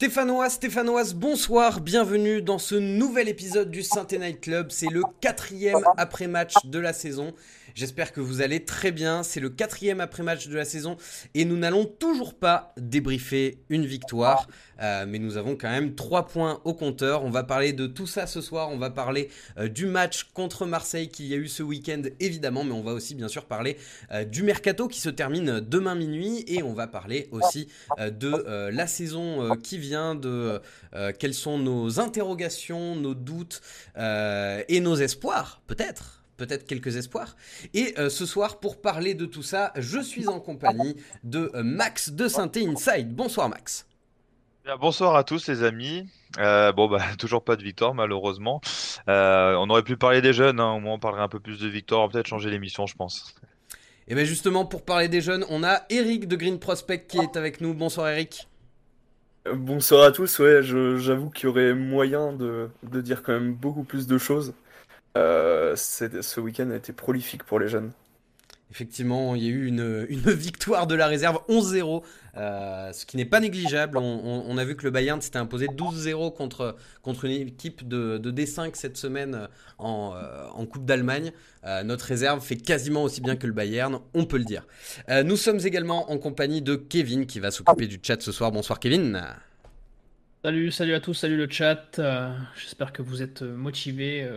Stéphanois, Stéphanoise, bonsoir, bienvenue dans ce nouvel épisode du Saint Night Club. C'est le quatrième après-match de la saison. J'espère que vous allez très bien. C'est le quatrième après-match de la saison et nous n'allons toujours pas débriefer une victoire. Euh, mais nous avons quand même trois points au compteur. On va parler de tout ça ce soir. On va parler euh, du match contre Marseille qu'il y a eu ce week-end, évidemment. Mais on va aussi, bien sûr, parler euh, du mercato qui se termine demain minuit. Et on va parler aussi de la saison qui vient, de quelles sont nos interrogations, nos doutes et nos espoirs, peut-être peut-être quelques espoirs. Et euh, ce soir, pour parler de tout ça, je suis en compagnie de euh, Max de Synthé Inside. Bonsoir Max. bonsoir à tous les amis. Euh, bon bah toujours pas de victoire malheureusement. on aurait pu parler des jeunes, hein. au moins on parlerait un peu plus de victoire, peut-être changer l'émission je pense. Et bien justement pour parler des jeunes, on a Eric de Green Prospect qui est avec nous. Bonsoir Eric. Bonsoir à tous, ouais, j'avoue qu'il y aurait moyen de, de, dire quand même beaucoup plus de choses. Euh, ce week-end a été prolifique pour les jeunes. Effectivement, il y a eu une, victoire de la réserve 11-0, euh, ce qui n'est pas négligeable. On, a vu que le Bayern s'était imposé 12-0 contre, contre une équipe de, D5 cette semaine en, euh, Coupe d'Allemagne. notre réserve fait quasiment aussi bien que le Bayern, on peut le dire. nous sommes également en compagnie de Kevin qui va s'occuper du chat ce soir. Bonsoir Kevin. Salut, salut à tous, salut le chat. J'espère que vous êtes motivés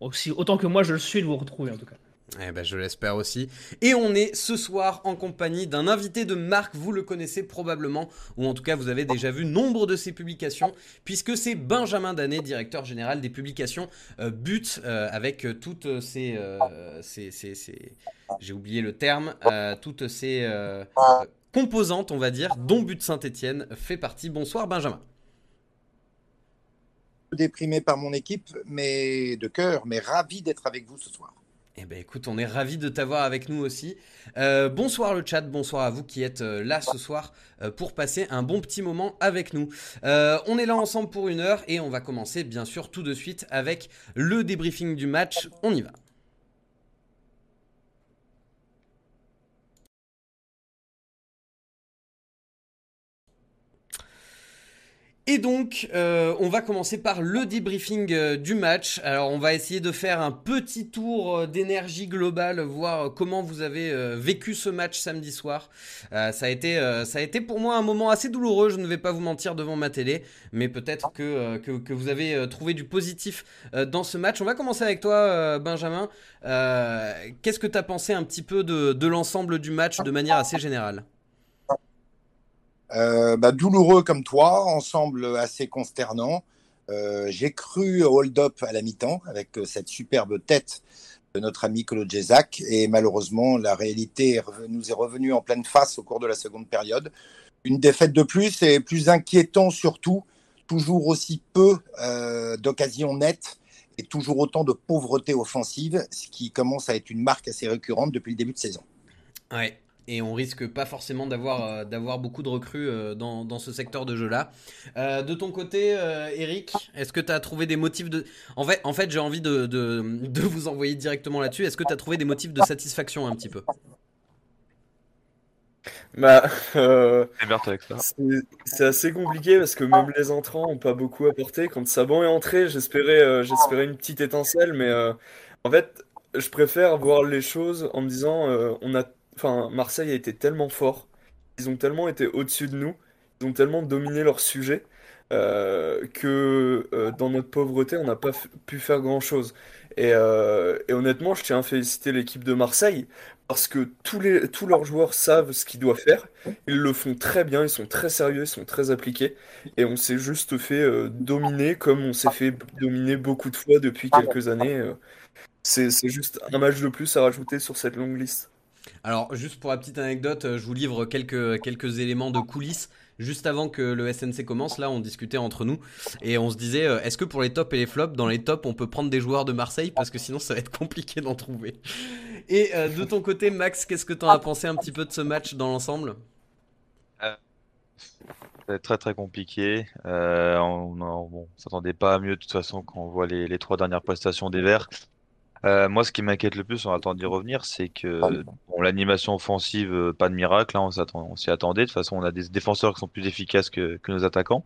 aussi, autant que moi je le suis de vous retrouver en tout cas. Eh ben, je l'espère aussi. Et on est ce soir en compagnie d'un invité de marque, vous le connaissez probablement, ou en tout cas vous avez déjà vu nombre de ses publications, puisque c'est Benjamin Danet, directeur général des publications euh, But, euh, avec toutes ces, j'ai oublié le terme, euh, toutes ces composantes, on va dire, dont But Saint-Etienne fait partie. Bonsoir Benjamin déprimé par mon équipe, mais de cœur, mais ravi d'être avec vous ce soir. Eh ben écoute, on est ravi de t'avoir avec nous aussi. Euh, bonsoir le chat, bonsoir à vous qui êtes euh, là ce soir euh, pour passer un bon petit moment avec nous. on est là ensemble pour une heure et on va commencer bien sûr tout de suite avec le débriefing du match. On y va. Et donc, euh, on va commencer par le debriefing euh, du match. Alors, on va essayer de faire un petit tour euh, d'énergie globale, voir comment vous avez vécu ce match samedi soir. ça a été, pour moi un moment assez douloureux. Je ne vais pas vous mentir devant ma télé, mais peut-être que, vous avez trouvé du positif dans ce match. On va commencer avec toi, Benjamin. Qu'est-ce que tu as pensé un petit peu de l'ensemble du match de manière assez générale? Euh, bah, douloureux comme toi, ensemble assez consternant. Euh, j'ai cru hold-up à la mi-temps avec euh, cette superbe tête de notre ami Colo et malheureusement la réalité nous est revenue en pleine face au cours de la seconde période. Une défaite de plus et plus inquiétant surtout, toujours aussi peu d'occasions nettes et toujours autant de pauvreté offensive, ce qui commence à être une marque assez récurrente depuis le début de saison. Ouais, et on risque pas forcément d'avoir euh, d'avoir beaucoup de recrues euh, dans, dans, ce secteur de jeu là. Euh, de ton côté, Eric, est-ce que tu as trouvé des motifs de En fait, en fait, j'ai envie de, de, de, vous envoyer directement là-dessus. Est-ce que tu as trouvé des motifs de satisfaction un petit peu? Bah, c'est assez compliqué parce que même les entrants ont pas beaucoup apporté. Quand Saban est entré, j'espérais j'espérais une petite étincelle, mais en fait, je préfère voir les choses en me disant on a Enfin, Marseille a été tellement fort, ils ont tellement été au-dessus de nous, ils ont tellement dominé leur sujet euh, que euh, dans notre pauvreté, on n'a pas pu faire grand-chose. Euh, et, honnêtement, je tiens à féliciter l'équipe de Marseille parce que tous, les, tous leurs joueurs savent ce qu'ils doivent faire. Ils le font très bien, ils sont très sérieux, ils sont très appliqués. Et on s'est juste fait dominer comme on s'est fait dominer beaucoup de fois depuis quelques années. c'est juste un match de plus à rajouter sur cette longue liste. Alors, juste pour la petite anecdote, euh, je vous livre quelques, éléments de coulisses. Juste avant que le SNC commence, là, on discutait entre nous et on se disait euh, est-ce que pour les tops et les flops, dans les tops, on peut prendre des joueurs de Marseille? Parce que sinon, ça va être compliqué d'en trouver. Et euh, de ton côté, Max, qu'est-ce que tu en as pensé un petit peu de ce match dans l'ensemble? Très très compliqué. on, ne s'attendait pas à mieux de toute façon quand on voit les trois dernières prestations des Verts. Euh, moi, ce qui m'inquiète le plus, on attend d'y revenir, c'est que bon, l'animation offensive, euh, pas de miracle, hein, on s'y attendait. De toute façon, on a des défenseurs qui sont plus efficaces que, que nos attaquants.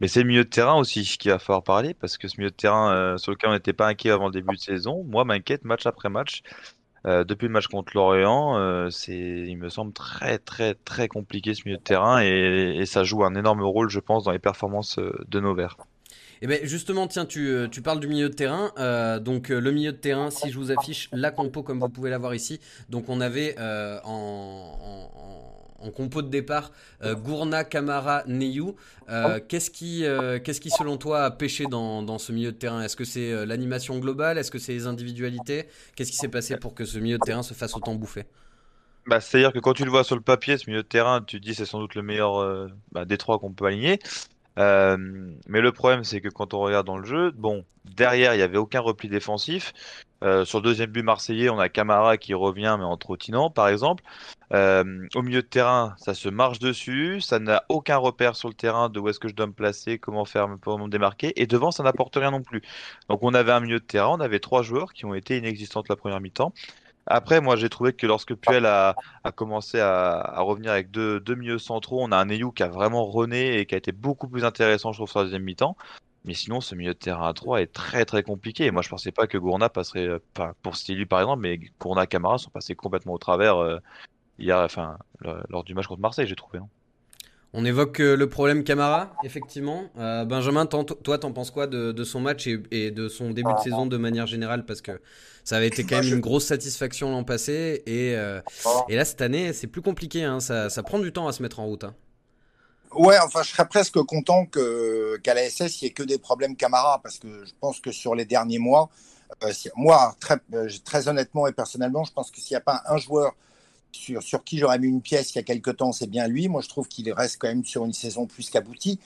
Mais c'est le milieu de terrain aussi qu'il va falloir parler, parce que ce milieu de terrain euh, sur lequel on n'était pas inquiet avant le début de saison, moi, m'inquiète match après match. Euh, depuis le match contre Lorient, c'est, il me semble très très très compliqué ce milieu de terrain et, et ça joue un énorme rôle, je pense, dans les performances de nos verts. Et eh ben justement, tiens, tu, euh, tu, parles du milieu de terrain. Euh, donc le milieu de terrain, si je vous affiche la compo comme vous pouvez la voir ici, donc on avait euh, en, compo de départ Gourna, Camara, Neyou. qu'est-ce qui, selon toi a pêché dans, dans ce milieu de terrain? Est-ce que c'est l'animation globale? Est-ce que c'est les individualités? Qu'est-ce qui s'est passé pour que ce milieu de terrain se fasse autant bouffer? Bah, C'est-à-dire que quand tu le vois sur le papier, ce milieu de terrain, tu te dis c'est sans doute le meilleur bah, des trois qu'on peut aligner. Euh, mais le problème, c'est que quand on regarde dans le jeu, bon, derrière, il n'y avait aucun repli défensif. Euh, sur le deuxième but marseillais, on a Camara qui revient, mais en trottinant, par exemple. Euh, au milieu de terrain, ça se marche dessus, ça n'a aucun repère sur le terrain de où est-ce que je dois me placer, comment faire pour me démarquer, et devant, ça n'apporte rien non plus. Donc on avait un milieu de terrain, on avait trois joueurs qui ont été inexistants la première mi-temps. Après, moi, j'ai trouvé que lorsque Puel a, a commencé à, à, revenir avec deux, deux milieux centraux, on a un Ayou qui a vraiment rené et qui a été beaucoup plus intéressant, je trouve, sur la deuxième mi-temps. Mais sinon, ce milieu de terrain à 3 est très très compliqué. Et moi, je pensais pas que Gourna passerait, euh, pas pour Stili par exemple, mais Gourna et Camara sont passés complètement au travers euh, hier, enfin, lors du match contre Marseille, j'ai trouvé. Hein. On évoque euh, le problème Camara, effectivement. Euh, Benjamin, toi, t'en penses quoi de, son match et, de son début de saison de manière générale? Parce que ça avait été quand même une grosse satisfaction l'an passé. Et, euh, et, là, cette année, c'est plus compliqué. Hein. Ça, ça, prend du temps à se mettre en route. Hein. Ouais, enfin, je serais presque content qu'à la SS, il n'y ait que des problèmes Camara. Parce que je pense que sur les derniers mois, moi, très, très honnêtement et personnellement, je pense que s'il n'y a pas un joueur sur, qui j'aurais mis une pièce il y a quelque temps, c'est bien lui. Moi, je trouve qu'il reste quand même sur une saison plus qu'aboutie.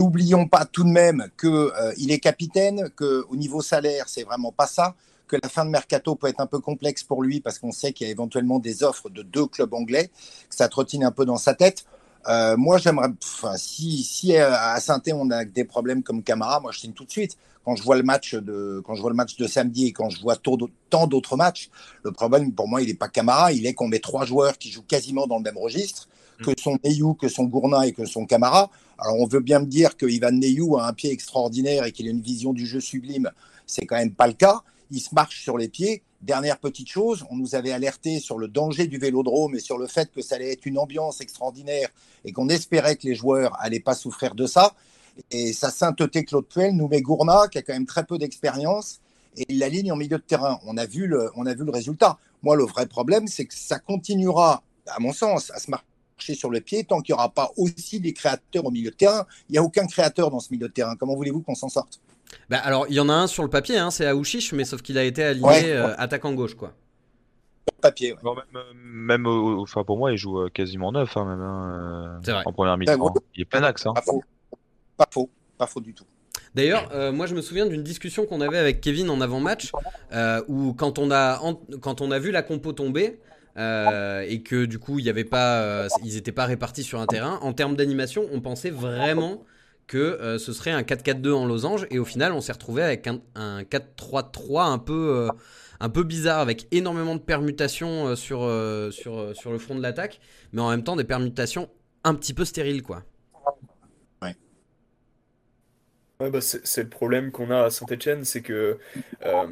N'oublions pas tout de même qu'il euh, est capitaine, qu'au niveau salaire, c'est vraiment pas ça, que la fin de mercato peut être un peu complexe pour lui parce qu'on sait qu'il y a éventuellement des offres de deux clubs anglais, que ça trottine un peu dans sa tête. Euh, moi, j'aimerais, si, si à saint on a des problèmes comme Camara, moi, je signe tout de suite quand je vois le match de quand je vois le match de samedi et quand je vois tant d'autres matchs, le problème pour moi il n'est pas Camara, il est qu'on met trois joueurs qui jouent quasiment dans le même registre, mm. que son Neyou, que son Gourna et que son Camara. Alors on veut bien me dire que Ivan Neyou a un pied extraordinaire et qu'il a une vision du jeu sublime, c'est quand même pas le cas. Il se marche sur les pieds. Dernière petite chose, on nous avait alerté sur le danger du vélodrome et sur le fait que ça allait être une ambiance extraordinaire et qu'on espérait que les joueurs allaient pas souffrir de ça. Et sa sainteté Claude Puel nous met Gourna, qui a quand même très peu d'expérience, et il la ligne en milieu de terrain. On a vu le, on a vu le résultat. Moi, le vrai problème, c'est que ça continuera, à mon sens, à se marcher sur le pied tant qu'il n'y aura pas aussi des créateurs au milieu de terrain. Il n'y a aucun créateur dans ce milieu de terrain. Comment voulez-vous qu'on s'en sorte? Bah alors, il y en a un sur le papier, hein, c'est Aouchiche, mais sauf qu'il a été aligné euh, attaquant gauche, quoi. Papier. même, euh, enfin pour moi, il joue euh, quasiment neuf, hein, même hein, en première mi-temps. Il est plein axe. Pas faux, pas faux du tout. D'ailleurs, euh, moi je me souviens d'une discussion qu'on avait avec Kevin en avant-match, euh, où quand on, a, vu la compo tomber, euh, et que du coup ils n'étaient pas répartis sur un terrain, en termes d'animation, on pensait vraiment que ce serait un 4-4-2 en losange, et au final on s'est retrouvé avec un, un 4-3-3 un peu, bizarre, avec énormément de permutations sur le front de l'attaque, mais en même temps des permutations un petit peu stériles quoi. Bah c'est le problème qu'on a à Saint-Etienne, c'est que euh,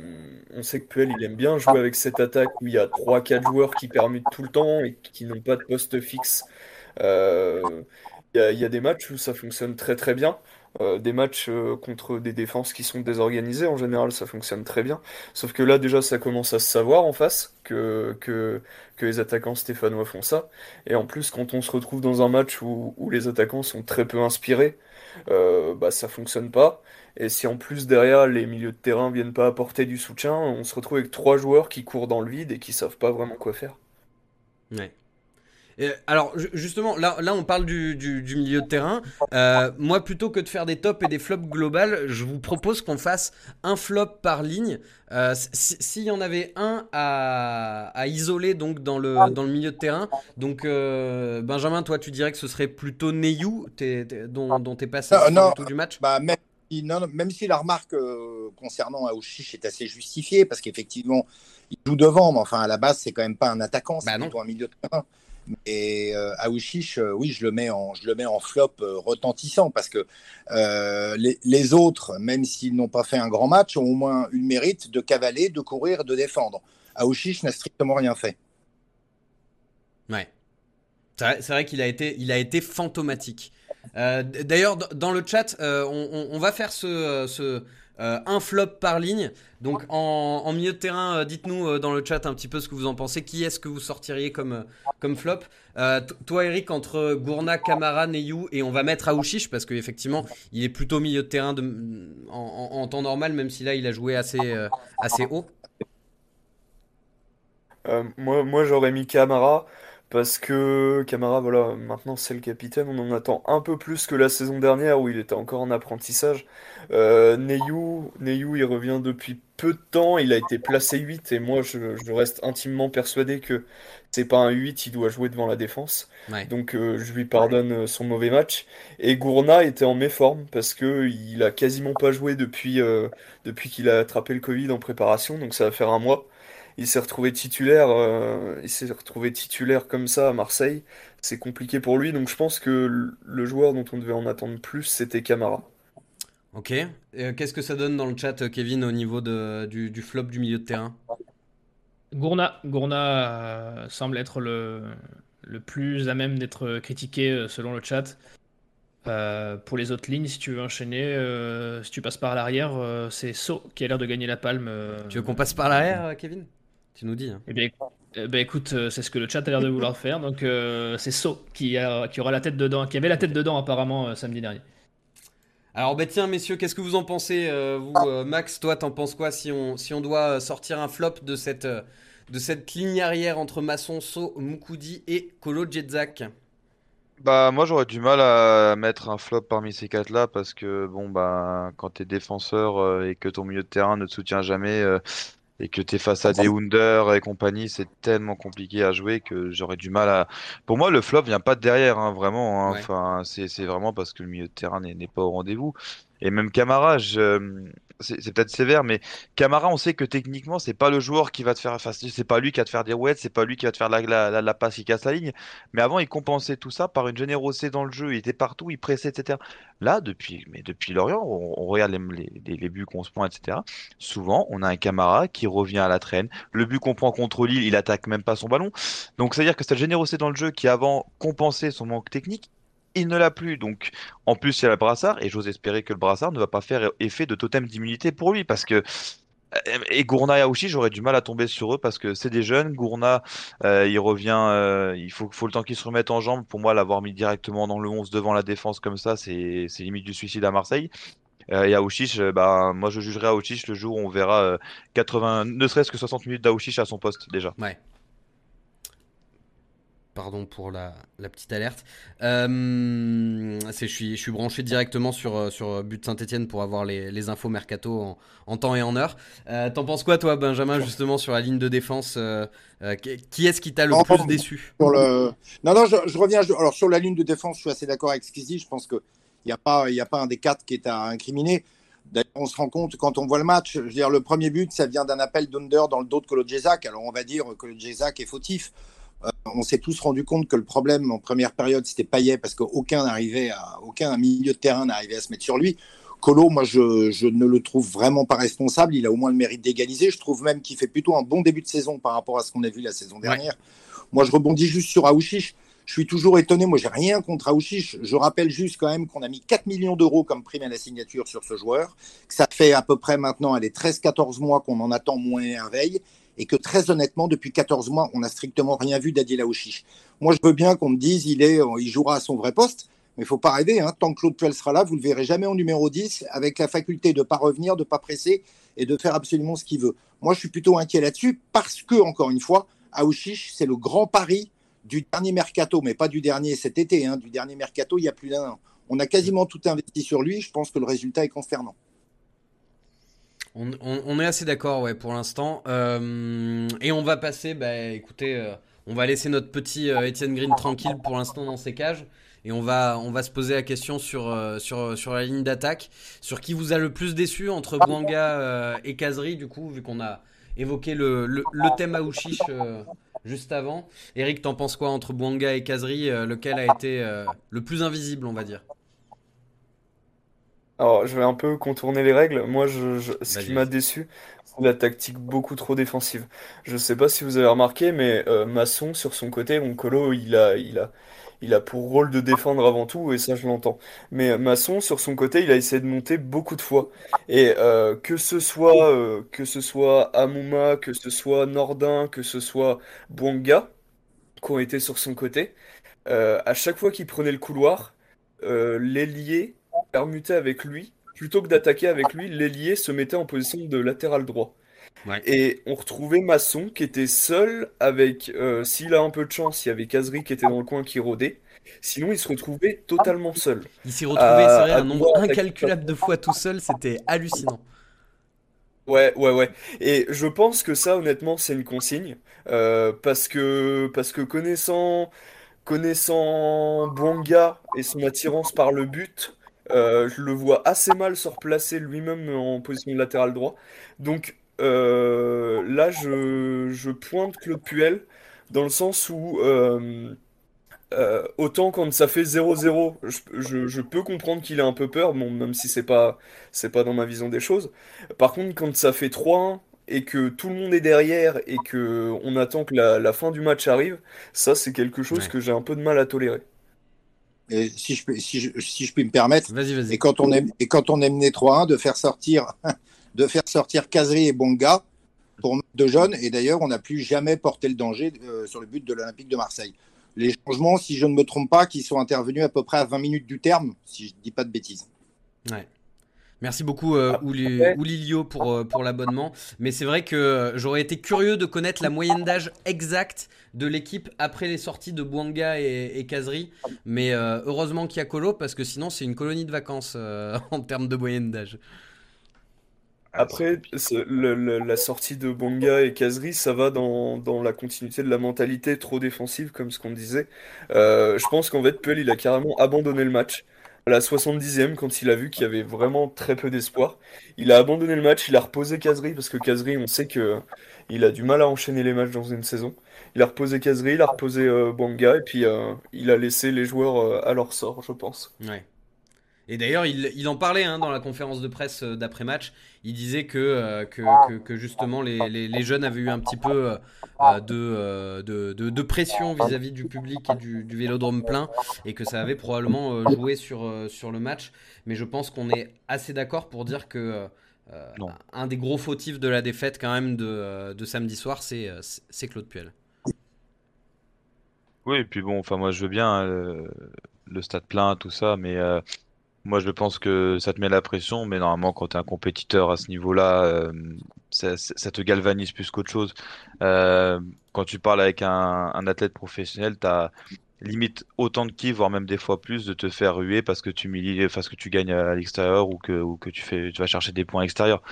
on sait que Puel aime bien jouer avec cette attaque où il y a 3-4 joueurs qui permutent tout le temps et qui n'ont pas de poste fixe. Euh, il y, a des matchs où ça fonctionne très très bien. Euh, des matchs contre des défenses qui sont désorganisées, en général ça fonctionne très bien. Sauf que là déjà ça commence à se savoir en face que, les attaquants stéphanois font ça. Et en plus quand on se retrouve dans un match où les attaquants sont très peu inspirés, euh, bah, ça fonctionne pas. Et si en plus derrière les milieux de terrain viennent pas apporter du soutien, on se retrouve avec trois joueurs qui courent dans le vide et qui savent pas vraiment quoi faire. Alors justement, là, là on parle du, milieu de terrain. Euh, moi, plutôt que de faire des tops et des flops globales, je vous propose qu'on fasse un flop par ligne. Euh, s'il y en avait un à, isoler donc dans le, dans le milieu de terrain, donc euh, Benjamin, toi, tu dirais que ce serait plutôt Neyou dont, dont tu es passé non, tout du match? bah, même, non, même si la remarque concernant Aouchiche est assez justifié parce qu'effectivement, il joue devant, mais enfin, à la base, c'est quand même pas un attaquant, c'est Bah non. plutôt un milieu de terrain. Et euh, Aouchiche, euh, oui, je le mets en, je le mets en flop euh, retentissant parce que euh, les, autres, même s'ils n'ont pas fait un grand match, ont au moins eu le mérite de cavaler, de courir, de défendre. Aouchiche n'a strictement rien fait. Ouais. C'est vrai, qu'il a été, il a été fantomatique. D'ailleurs, dans le chat, on, va faire ce euh, un flop par ligne. Donc, en, en milieu de terrain, euh, dites-nous euh, dans le chat un petit peu ce que vous en pensez. Qui est-ce que vous sortiriez comme, comme flop? Toi, Eric, entre Gourna, Kamara, Neyou, et on va mettre Aouchiche parce qu'effectivement, il est plutôt milieu de terrain de, en, en- en temps normal, même si là, il a joué assez, assez haut. Moi, moi j'aurais mis Camara parce que Camara, voilà, maintenant c'est le capitaine. On en attend un peu plus que la saison dernière où il était encore en apprentissage. Euh, Neyou, Neyou, il revient depuis peu de temps. Il a été placé 8 et moi je, je reste intimement persuadé que c'est pas un 8, il doit jouer devant la défense. Ouais. Donc euh, je lui pardonne euh, son mauvais match. Et Gourna était en méforme parce que il a quasiment pas joué depuis, euh, depuis qu'il a attrapé le Covid en préparation. Donc ça va faire un mois. Il s'est retrouvé titulaire, euh, il s'est retrouvé titulaire comme ça à Marseille. C'est compliqué pour lui, donc je pense que le- le joueur dont on devait en attendre plus, c'était Camara. Ok. Euh, Qu'est-ce que ça donne dans le chat, euh, Kevin, au niveau de, du, du flop du milieu de terrain? Gourna, Gourna euh, semble être le, le plus à même d'être critiqué selon le chat. Euh, pour les autres lignes, si tu veux enchaîner, euh, si tu passes par l'arrière, euh, c'est So qui a l'air de gagner la palme. Tu veux qu'on passe par l'arrière, Kevin? Tu nous dis. hein. Eh bien, eh ben, écoute, c'est ce que le chat a l'air de vouloir faire. Donc c'est So qui, a- qui aura la tête dedans, qui avait la tête dedans apparemment samedi dernier. Alors, bah tiens, messieurs, qu'est-ce que vous en pensez euh, Vous, euh, Max, toi, t'en penses quoi si on, si on doit euh, sortir un flop de cette, de cette ligne arrière entre Masson, So, Moukoudi et Kolo Djedzak Bah moi j'aurais du mal à mettre un flop parmi ces quatre là parce que bon bah quand t'es défenseur euh, et que ton milieu de terrain ne te soutient jamais euh, et que t'es face à des Under et compagnie c'est tellement compliqué à jouer que j'aurais du mal à pour moi le flop vient pas de derrière hein, vraiment hein. Ouais. enfin c'est vraiment parce que le milieu de terrain n'est n'est pas au rendez-vous et même Camara je- c'est c'est peut-être sévère mais Camara on sait que techniquement c'est pas le joueur qui va te faire enfin c'est pas lui qui va te faire des rouettes c'est pas lui qui va te faire la, passe qui casse la ligne mais avant, il compensait tout ça par une générosité dans le jeu. Il était partout, il pressait, etc. Là, depuis, mais depuis Lorient, on, regarde les, buts qu'on se prend, etc. Souvent, on a un Camara qui revient à la traîne. Le but qu'on prend contre Lille, il attaque même pas son ballon. Donc, c'est-à-dire que cette générosité dans le jeu qui avant compensait son manque technique, il ne l'a plus. Donc, en plus, il y a le brassard, et j'ose espérer que le brassard ne va pas faire effet de totem d'immunité pour lui, parce que euh, et Gourna et Aouchi, j'aurais du mal à tomber sur eux parce que c'est des jeunes. Gourna, euh, il revient, euh, il faut, faut le temps qu'il se remette en jambes. Pour moi, l'avoir mis directement dans le 11 devant la défense comme ça, c'est limite du suicide à Marseille. Et Aouchiche, bah, moi je jugerai Aouchiche le jour où on verra euh, 80, ne serait-ce que 60 minutes d'Aouchiche à son poste déjà. Ouais. Pardon pour la, la petite alerte. Euh, c'est- je, suis, je suis branché directement sur, euh, sur But Saint-Etienne pour avoir les, les infos mercato en, en temps et en heure. Euh, T'en penses quoi, toi, Benjamin, justement, sur la ligne de défense euh, Qui est-ce qui t'a le Oh, plus déçu? le... Non, non, je, je reviens. je- Alors, sur la ligne de défense, je suis assez d'accord avec dit. Je pense qu'il n'y a, pas- y a pas un des quatre qui est à incriminer. D'ailleurs, on se rend compte quand on voit le match, je veux dire, le premier but, ça vient d'un appel d'Under dans le dos de Kolo. Alors, on va dire que le est fautif. Euh, on s'est tous rendu compte que le problème en première période, c'était Payet parce qu'aucun n'arrivait à, aucun milieu de terrain n'arrivait à se mettre sur lui. Colo, moi, je, je ne le trouve vraiment pas responsable. Il a au moins le mérite d'égaliser. Je trouve même qu'il fait plutôt un bon début de saison par rapport à ce qu'on a vu la saison dernière. Moi, je rebondis juste sur Aouchiche. Je suis toujours étonné. Moi, j'ai rien contre Aouchiche. Je rappelle juste quand même qu'on a mis 4 millions d'euros comme prime à la signature sur ce joueur. Que ça fait à peu près maintenant, allez, 13-14 mois qu'on en attend moins un veille. Et que très honnêtement, depuis 14 mois, on n'a strictement rien vu d'Adil Aouchiche. Moi, je veux bien qu'on me dise il, est, il jouera à son vrai poste. Mais il faut pas rêver. Hein. Tant que Claude Puel sera là, vous le verrez jamais en numéro 10 avec la faculté de ne pas revenir, de ne pas presser et de faire absolument ce qu'il veut. Moi, je suis plutôt inquiet là-dessus parce que, encore une fois, Aouchiche, c'est le grand pari du dernier mercato, mais pas du dernier cet été, hein, du dernier mercato il y a plus d'un an. On a quasiment tout investi sur lui. Je pense que le résultat est consternant. On, est assez d'accord, ouais, pour l'instant. Euh, et on va passer, bah, écoutez, euh, on va laisser notre petit euh, Étienne Green tranquille pour l'instant dans ses cages. Et on va, on va se poser la question sur, sur, sur la ligne d'attaque. Sur qui vous a le plus déçu entre Bouanga et Kazri, du coup, vu qu'on a évoqué le, le, le thème Aouchiche juste avant. Eric, t'en penses quoi entre Bouanga et Kazri Lequel a été le plus invisible, on va dire? Alors, je vais un peu contourner les règles. Moi, je, je- ce qui Vas-y, m'a vas-y. déçu, c'est la tactique beaucoup trop défensive. Je sais pas si vous avez remarqué, mais euh, Masson, sur son côté, mon colo, il a, il a, il a pour rôle de défendre avant tout, et ça, je l'entends. Mais euh, Masson, sur son côté, il a essayé de monter beaucoup de fois. Et euh, que ce soit, euh, que ce soit Amouma, que ce soit Nordin, que ce soit Bouanga, qui ont été sur son côté, euh, à chaque fois qu'il prenait le couloir, euh, l'ailier permutait avec lui. Plutôt que d'attaquer avec lui, l'ailier se mettait en position de latéral droit. Ouais. Et on retrouvait Masson qui était seul avec, euh, s'il a un peu de chance, il y avait Kazri qui était dans le coin qui rôdait. Sinon, il se retrouvait totalement seul. Il s'est retrouvé, À- c'est vrai, à un nombre incalculable de fois tout seul. C'était hallucinant. Ouais, ouais, ouais. Et je pense que ça, honnêtement, c'est une consigne. Euh, parce que, parce que connaissant, connaissant Bouanga et son attirance par le but, euh, je le vois assez mal se replacer lui-même en position de latéral droit. Donc euh, là, je, je pointe Claude Puel dans le sens où euh, autant quand ça fait 0-0, je, je- je peux comprendre qu'il a un peu peur, bon, même si c'est pas, c'est pas dans ma vision des choses. Par contre, quand ça fait 3-1 et que tout le monde est derrière et que on attend que la, la fin du match arrive, ça c'est quelque chose Ouais. que j'ai un peu de mal à tolérer. Et si je, peux- si je, si je puis me permettre, et quand on est, et quand on est mené 3-1, de faire sortir, de faire sortir Kazri et Bonga pour de jeunes. Et d'ailleurs, on n'a plus jamais porté le danger euh, sur le but de l'Olympique de Marseille. Les changements, si je ne me trompe pas, qui sont intervenus à peu près à 20 minutes du terme, si je ne dis pas de bêtises. Ouais. Merci beaucoup euh, Ouli- Après- Oulilio pour, euh, pour l'abonnement. Mais c'est vrai que euh, j'aurais été curieux de connaître la moyenne d'âge exacte de l'équipe après les sorties de Bouanga et, et Kazri. Mais euh, heureusement qu'il y a Colo parce que sinon c'est une colonie de vacances euh, en termes de moyenne d'âge. Après, c'est- le- le- la sortie de Bonga et Kazri, ça va dans, dans la continuité de la mentalité trop défensive, comme ce qu'on disait. Euh, je pense qu'en fait, Puel, il a carrément abandonné le match. À la 70e, quand il a vu qu'il y avait vraiment très peu d'espoir, il a abandonné le match, il a reposé Kazri, parce que Kazri, on sait que il a du mal à enchaîner les matchs dans une saison. Il a reposé Kazri, il a reposé euh, Bonga, et puis euh, il a laissé les joueurs euh, à leur sort, je pense. Et d'ailleurs, il, il en parlait hein, dans la conférence de presse euh, d'après-match. Il disait que, euh, que, que- que justement les, les- les jeunes avaient eu un petit peu euh, de, euh, de, de- de pression vis-à-vis du public et du, du vélodrome plein et que ça avait probablement joué sur, sur le match. Mais je pense qu'on est assez d'accord pour dire que un des gros fautifs de la défaite quand même de, de samedi soir, c'est Claude Puel. Oui, et puis bon, enfin moi je veux bien le, stade plein, tout ça, mais moi je pense que ça te met la pression, mais normalement quand tu es un compétiteur à ce niveau-là, euh, ça, te galvanise plus qu'autre chose. Euh, quand tu parles avec un, un athlète professionnel, tu as limite autant de qui, voire même des fois plus, de te faire ruer parce que tu parce que tu gagnes à l'extérieur ou que, ou que tu fais, tu vas chercher des points extérieurs.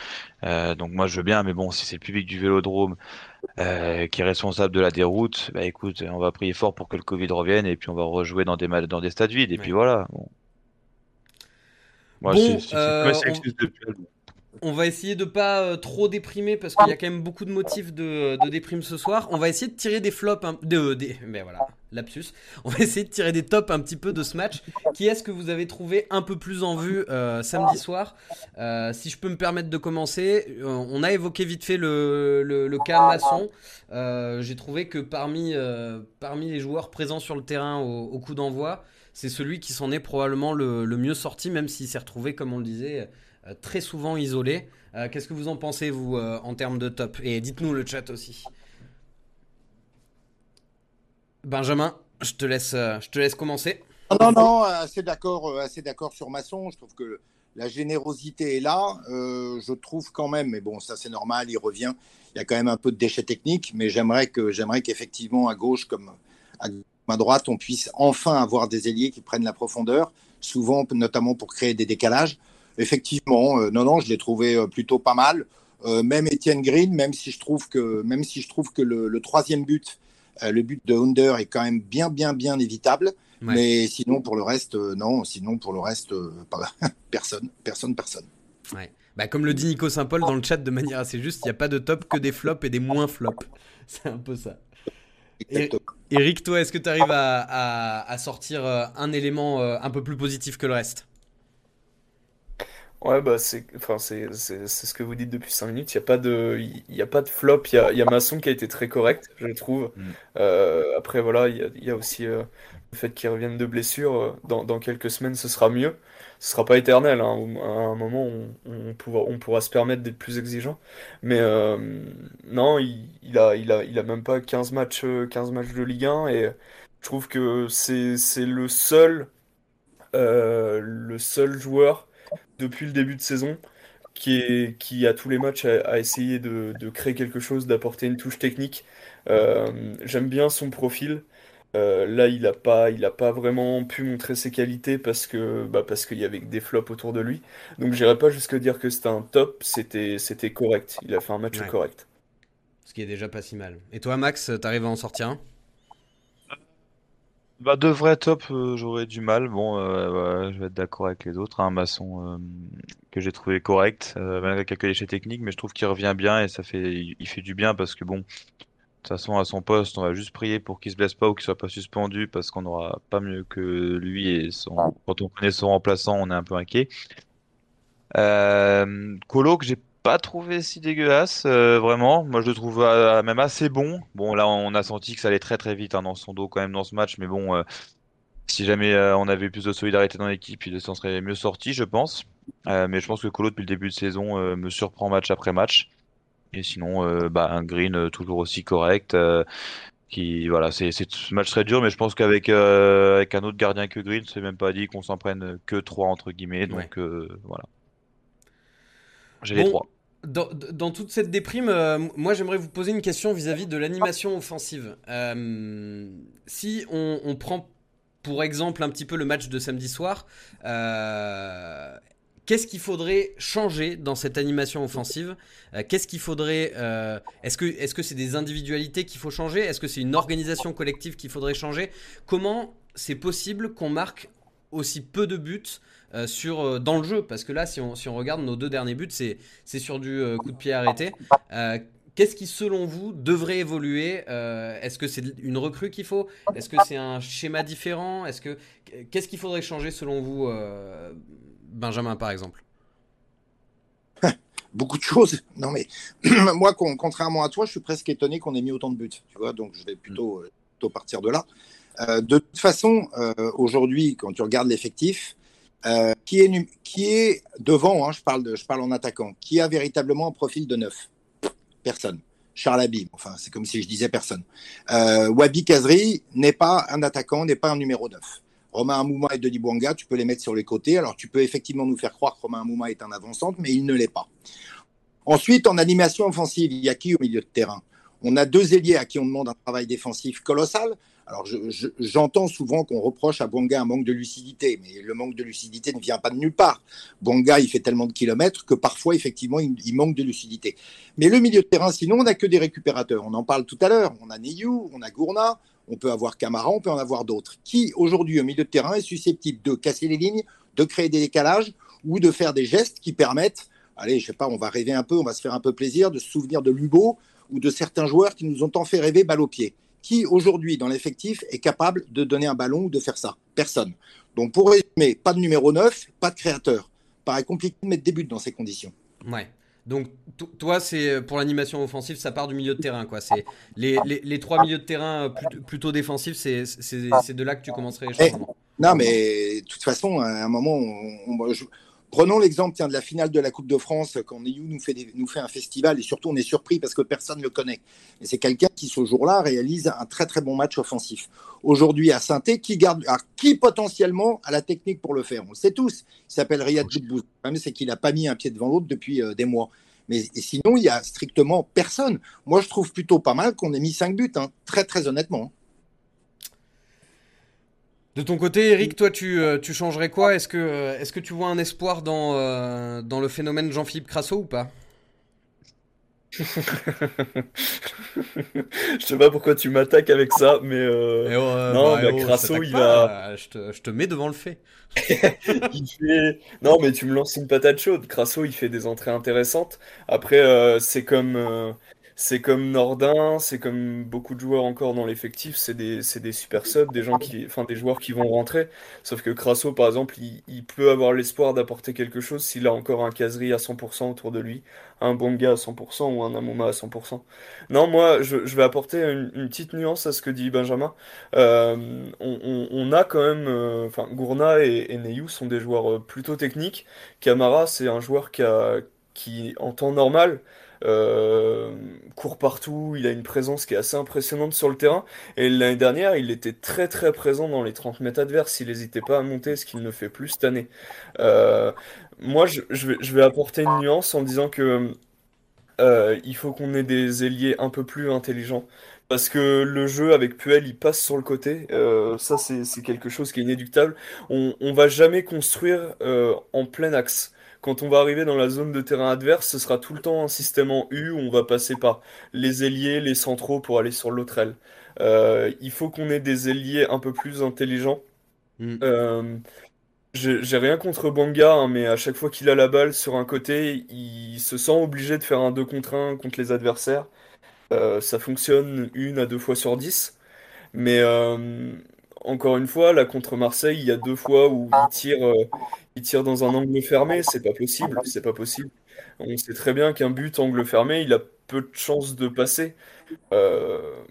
Euh, donc moi je veux bien, mais bon, si c'est le public du Vélodrome euh, qui est responsable de la déroute, bah écoute, on va prier fort pour que le Covid revienne et puis on va rejouer dans des, dans des stades vides. Et Ouais. puis voilà. Bon. Moi, Bon, c'est- c'est- c'est- euh, on- va essayer de pas euh, trop déprimer parce qu'il y a quand même beaucoup de motifs de, de déprime ce soir. On va essayer de tirer des flops, de, des, mais voilà, lapsus. On va essayer de tirer des tops un petit peu de ce match. Qui est-ce que vous avez trouvé un peu plus en vue euh, samedi soir? Euh, Si je peux me permettre de commencer, on a évoqué vite fait le, le, le cas Masson. Euh, J'ai trouvé que parmi, parmi les joueurs présents sur le terrain au, au coup d'envoi, c'est celui qui s'en est probablement le, mieux sorti, même s'il s'est retrouvé, comme on le disait, euh, très souvent isolé. Euh, Qu'est-ce que vous en pensez, vous, euh, en termes de top? Et dites-nous le chat aussi. Benjamin, je te laisse, je te commencer. Non, non, non, assez d'accord, assez d'accord sur Masson. Je trouve que la générosité est là. Je trouve quand même, mais bon, ça c'est normal, il revient. Il y a quand même un peu de déchets techniques, mais j'aimerais j'aimerais qu'effectivement à gauche comme à, à droite, on puisse enfin avoir des ailiers qui prennent la profondeur, souvent notamment pour créer des décalages. Effectivement, euh, non, non, je l'ai trouvé euh, plutôt pas mal. Euh, même Étienne Green, même si je trouve que, même si je trouve que le, le troisième but, euh, le but de Under est quand même bien, bien, bien évitable Ouais. Mais sinon, pour le reste, non. Sinon, pour le reste, personne, personne, personne. Ouais. Bah, comme le dit Nico Saint-Paul dans le chat de manière assez juste, il n'y a pas de top que des flops et des moins flops. C'est un peu ça. Exactement. Eric, toi, est-ce que tu arrives à, à- à sortir euh, un élément euh, un peu plus positif que le reste? Ouais, bah c'est enfin, c'est ce que vous dites depuis 5 minutes. Il n'y a pas de, il y a pas de flop. Il y a, il y a Masson qui a été très correct, je trouve. Mm. Euh, après, voilà, il y a, il y a aussi euh, le fait qu'il revienne de blessure. Dans, dans quelques semaines, ce sera mieux. Ce sera pas éternel. hein. À un moment, on, pourra, se permettre d'être plus exigeant. Mais euh, non, il, il a, même pas 15 matchs, euh, 15 matchs de Ligue 1. Et je trouve que c'est le seul, euh, le seul joueur depuis le début de saison qui est, qui à tous les matchs a, a essayé de, créer quelque chose, d'apporter une touche technique. Euh, j'aime bien son profil. Euh, là, il a pas, il a pas vraiment pu montrer ses qualités parce que, bah, parce qu'il y avait que des flops autour de lui. Donc, j'irai pas jusqu'à dire que c'était un top. C'était, c'était correct. Il a fait un match Ouais. correct. Ce qui est déjà pas si mal. Et toi, Max, t'arrives à en sortir un? Bah, de vrais top, euh, j'aurais du mal. Bon, euh, ouais, je vais être d'accord avec les autres. Un maçon euh, que j'ai trouvé correct, euh, malgré quelques déchets techniques, mais je trouve qu'il revient bien et ça fait, il, fait du bien parce que bon, toute façon, à son poste, on va juste prier pour qu'il se blesse pas ou qu'il soit pas suspendu parce qu'on n'aura pas mieux que lui et son, quand on connaît son remplaçant, on est un peu inquiet. Euh, Colo que j'ai pas trouvé si dégueulasse, euh, vraiment. Moi, je le trouve euh, même assez bon. Bon, là, on a senti que ça allait très très vite hein, dans son dos quand même dans ce match, mais bon, euh, si jamais euh, on avait plus de solidarité dans l'équipe, il s'en serait mieux sorti, je pense. Euh, mais je pense que Colo depuis le début de saison euh, me surprend match après match. Et sinon, euh, bah, un Green euh, toujours aussi correct. euh, qui voilà, c'est ce match très dur, mais je pense qu'avec avec un autre gardien que Green, c'est même pas dit qu'on s'en prenne que trois entre guillemets. Donc voilà. J'ai les Bon. trois. Dans, dans toute cette déprime, euh, moi j'aimerais vous poser une question vis-à-vis de l'animation offensive. Euh, si on, on prend pour exemple un petit peu le match de samedi soir, euh, qu'est-ce qu'il faudrait changer dans cette animation offensive? Euh, Qu'est-ce qu'il faudrait euh, Est-ce que est-ce que c'est des individualités qu'il faut changer? Est-ce que c'est une organisation collective qu'il faudrait changer? Comment c'est possible qu'on marque aussi peu de buts euh, sur, dans le jeu? Parce que là, si on, si on regarde nos deux derniers buts, c'est sur du coup de pied arrêté. Qu'est-ce qui, selon vous, devrait évoluer? Est-ce que c'est une recrue qu'il faut? Est-ce que c'est un schéma différent? Est-ce que qu'est-ce qu'il faudrait changer selon vous, Benjamin, par exemple Beaucoup de choses. Non, mais moi, con- contrairement à toi, je suis presque étonné qu'on ait mis autant de buts. Tu vois, donc je vais plutôt, euh, plutôt partir de là. Euh, de toute façon, euh, aujourd'hui, quand tu regardes l'effectif, euh, qui, est, nu- qui est devant, hein, je, parle de, je parle en attaquant, qui a véritablement un profil de neuf? Personne. Charles Habib, enfin, c'est comme si je disais personne. Euh, Wabi Kazri n'est pas un attaquant, n'est pas un numéro 9. Romain Amouma et Denis Bouanga, tu peux les mettre sur les côtés. Alors, tu peux effectivement nous faire croire que Romain Amouma est un avançante, mais il ne l'est pas. Ensuite, en animation offensive, il y a qui au milieu de terrain? On a deux ailiers à qui on demande un travail défensif colossal. Alors, je- je- j'entends souvent qu'on reproche à Bonga un manque de lucidité, mais le manque de lucidité ne vient pas de nulle part. Bonga, il fait tellement de kilomètres que parfois, effectivement, il, il manque de lucidité. Mais le milieu de terrain, sinon, on n'a que des récupérateurs. On en parle tout à l'heure. On a Neyou, on a Gourna, on peut avoir Camara, on peut en avoir d'autres. Qui, aujourd'hui, au milieu de terrain, est susceptible de casser les lignes, de créer des décalages ou de faire des gestes qui permettent, allez, je sais pas, on va rêver un peu, on va se faire un peu plaisir, de se souvenir de Lubo ou de certains joueurs qui nous ont tant fait rêver balle au pied. Qui, aujourd'hui, dans l'effectif, est capable de donner un ballon ou de faire ça? Personne. Donc, pour résumer, pas de numéro 9, pas de créateur. Paraît compliqué de mettre des buts dans ces conditions. Ouais. Donc to- toi, c'est pour l'animation offensive, ça part du milieu de terrain, quoi. C'est les, les, les trois milieux de terrain euh, plutôt, plutôt défensifs, c'est de là que tu commencerais les Eh, changements. Non, mais de toute façon, à un moment, on- on- je- prenons l'exemple tiens, de la finale de la Coupe de France, quand Neyou nous fait, des- nous fait un festival, et surtout on est surpris parce que personne ne le connaît. Et c'est quelqu'un qui, ce jour-là, réalise un très très bon match offensif. Aujourd'hui, à saint qui garde, alors, qui potentiellement a la technique pour le faire? On le sait tous. Il s'appelle Riyad. Le problème, c'est qu'il n'a pas mis un pied devant l'autre depuis euh, des mois. Mais et sinon, il y a strictement personne. Moi, je trouve plutôt pas mal qu'on ait mis 5 buts, hein, très très honnêtement. De ton côté, Eric, toi, tu, euh, tu changerais quoi? Est-ce que, euh, est-ce que tu vois un espoir dans, euh, dans le phénomène Jean-Philippe Crasso ou pas? Je sais pas pourquoi tu m'attaques avec ça, mais euh, Eh ouais, non, bah, mais oh, je Crasso, il pas, va. Je te, je te mets devant le fait. il fait- Non, mais tu me lances une patate chaude. Crasso, il fait des entrées intéressantes. Après, euh, c'est comme, c'est comme Nordin, c'est comme beaucoup de joueurs encore dans l'effectif. C'est des, des super subs, des gens qui, enfin, des joueurs qui vont rentrer. Sauf que Crasso, par exemple, il, peut avoir l'espoir d'apporter quelque chose s'il a encore un Kazri à 100% autour de lui, un Bonga à 100% ou un Amoma à 100%. Non, moi, je, vais apporter une, une petite nuance à ce que dit Benjamin. Euh, on, on- on a quand même, euh, enfin, Gourna et, et Neyou sont des joueurs euh, plutôt techniques. Camara, c'est un joueur qui a, qui, en temps normal, euh, court partout. Il a une présence qui est assez impressionnante sur le terrain. Et l'année dernière, il était très très présent dans les 30 mètres adverses. Il n'hésitait pas à monter, ce qu'il ne fait plus cette année. Euh, moi, je, vais, apporter une nuance en disant que euh, il faut qu'on ait des ailiers un peu plus intelligents. Parce que le jeu avec Puel, il passe sur le côté. Ça, c'est quelque chose qui est inéluctable. On, va jamais construire en plein axe. Quand on va arriver dans la zone de terrain adverse, ce sera tout le temps un système en U où on va passer par les ailiers, les centraux pour aller sur l'autre aile. Euh, il faut qu'on ait des ailiers un peu plus intelligents. Mm. Euh, j'ai rien contre Banga, hein, mais à chaque fois qu'il a la balle sur un côté, il se sent obligé de faire un 2 contre 1 contre les adversaires. Euh, ça fonctionne une à deux fois sur 10. Mais encore une fois, là contre Marseille, il y a deux fois où il tire, euh, il tire dans un angle fermé. C'est pas possible, c'est pas possible. On sait très bien qu'un but angle fermé, il a peu de chances de passer. Euh,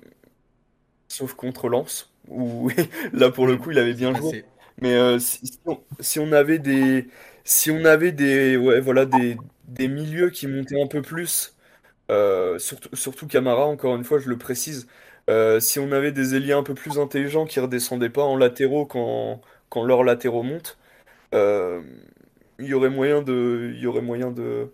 sauf contre Lens, où là pour le coup, il avait bien joué. Passé. Mais euh, si, si on, si on avait des, si on avait des, ouais, voilà, des, des milieux qui montaient un peu plus, euh, surtout, surtout Camara, encore une fois, je le précise, si on avait des ailiers un peu plus intelligents qui redescendaient pas en latéraux quand, quand leurs latéraux montent, il y aurait moyen de, il y aurait moyen de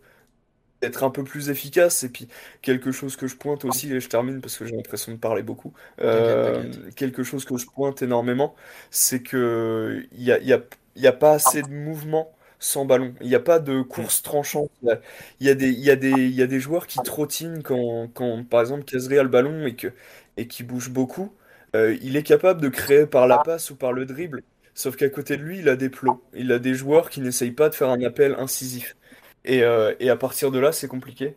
d'être un peu plus efficace. Et puis quelque chose que je pointe aussi, et je termine parce que j'ai l'impression de parler beaucoup, euh, T'inquiète, quelque chose que je pointe énormément, c'est que il y a, y a, y a pas assez de mouvement sans ballon. Il n'y a pas de course tranchante. Il y a, il y a des, il y a des, il y a des joueurs qui trottinent quand, quand par exemple, Kazri a le ballon et que, et qui bouge beaucoup. Euh, il est capable de créer par la passe ou par le dribble. Sauf qu'à côté de lui, il a des plots. Il a des joueurs qui n'essayent pas de faire un appel incisif. Et, euh, et à partir de là, c'est compliqué.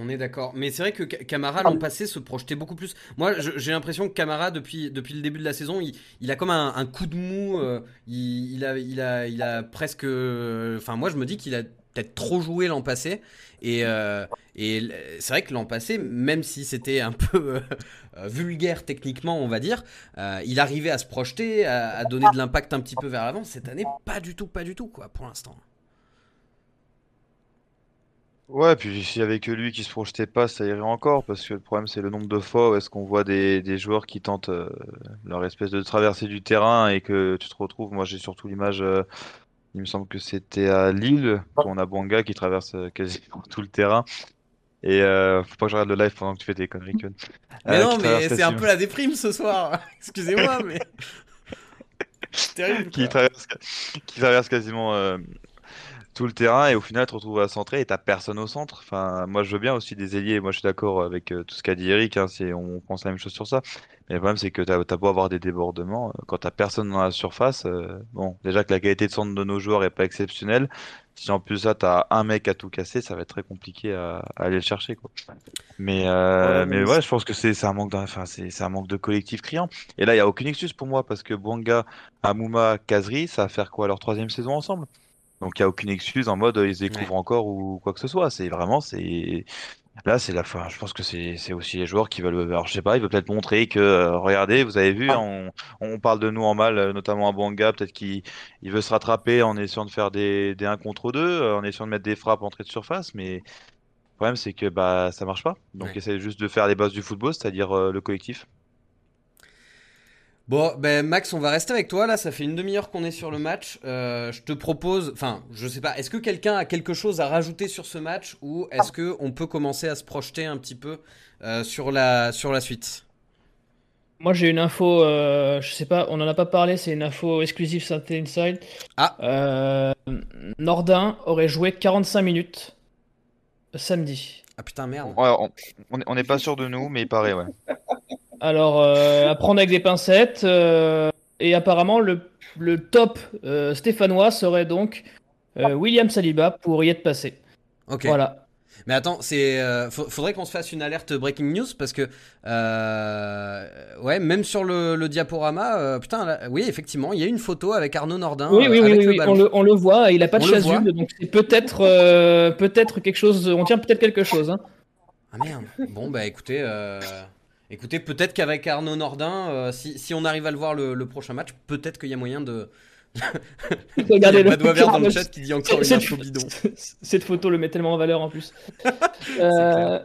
On est d'accord. Mais c'est vrai que Ca- Camara, l'an passé, se projetait beaucoup plus. Moi, j'ai l'impression que Camara, depuis, depuis le début de la saison, il, il a comme un, un coup de mou. euh, il, il a, il, a, il a presque. Enfin, moi, je me dis qu'il a trop joué l'an passé. Et, euh, c'est vrai que l'an passé, même si c'était un peu euh, euh, vulgaire techniquement, on va dire, il arrivait à se projeter, à, donner de l'impact un petit peu vers l'avant. Cette année, pas du tout, pas du tout, quoi, pour l'instant. Ouais, puis s'il y avait que lui qui se projetait pas, ça irait encore, parce que le problème c'est le nombre de fois où est-ce qu'on voit des, joueurs qui tentent leur espèce de traversée du terrain et que tu te retrouves, moi j'ai surtout l'image, il me semble que c'était à Lille, où on a Bouanga qui traverse euh, quasiment tout le terrain, et euh, faut pas que je regarde le live pendant que tu fais tes conneries. Mais Euh, non, mais c'est un peu la déprime ce soir. Excusez-moi, mais. Terrible. qui traverse, qui traverse quasiment euh, tout le terrain et au final te retrouves à centrer et t'as personne au centre. Enfin, moi je veux bien aussi des ailiers. Moi je suis d'accord avec euh, tout ce qu'a dit Eric. Hein, c'est, on pense la même chose sur ça. Mais le problème c'est que t'as, t'as beau avoir des débordements, euh, quand t'as personne dans la surface, euh, bon, déjà que la qualité de centre de nos joueurs est pas exceptionnelle. Si en plus ça t'as un mec à tout casser, ça va être très compliqué à, à aller le chercher quoi. Mais euh, Ouais, mais ouais, je pense que c'est, c'est un manque enfin c'est, c'est un manque de collectif criant. Et là il y a aucune excuse pour moi parce que Bouanga Amouma, Kazri, ça va faire quoi leur troisième saison ensemble? Donc il y a aucune excuse en mode euh, ils se découvrent encore ou quoi que ce soit. C'est vraiment c'est là c'est la fin. Je pense que c'est c'est aussi les joueurs qui veulent. Alors je sais pas, ils veulent peut-être montrer que euh, regardez, vous avez vu, on, on parle de nous en mal, euh, notamment à Bouanga, peut-être qu'il il veut se rattraper en essayant de faire des des 1 contre 2, en essayant de mettre des frappes entrée de surface, mais le problème c'est que bah ça marche pas. Donc Ouais. essaye juste de faire les bases du football, c'est-à-dire euh, le collectif. Bon, ben Max, on va rester avec toi. Là, ça fait une demi-heure qu'on est sur le match. Euh, je te propose, enfin, je sais pas, est-ce que quelqu'un a quelque chose à rajouter sur ce match ou est-ce que on peut commencer à se projeter un petit peu euh, sur la sur la suite? Moi, j'ai une info, euh, je sais pas, on en a pas parlé, c'est une info exclusive Saturday Inside. Ah. Euh, Nordin aurait joué 45 minutes samedi. Ah putain, merde. Ouais, on n'est pas sûr de nous, mais il paraît, ouais. Alors, euh, à prendre avec des pincettes. euh, et apparemment, le, le top euh, stéphanois serait donc euh, William Saliba pour y être passé. Ok. Voilà. Mais attends, c'est euh, faudrait qu'on se fasse une alerte breaking news parce que euh, ouais, même sur le, le diaporama, euh, putain, là, oui, effectivement, il y a une photo avec Arnaud Nordin. oui, euh, oui, oui, avec oui, le oui, ballon. on, le, on le voit. Il a pas de chasuble, donc c'est peut-être euh, peut-être quelque chose. On tient peut-être quelque chose. Hein. Ah merde. Bon bah écoutez, euh, écoutez, peut-être qu'avec Arnaud Nordin, euh, si, si on arrive à le voir le, le prochain match, peut-être qu'il y a moyen de. Regardez le Badois Vert dans le chat qui dit encore une Cette- info bidon. Cette photo le met tellement en valeur en plus. Euh,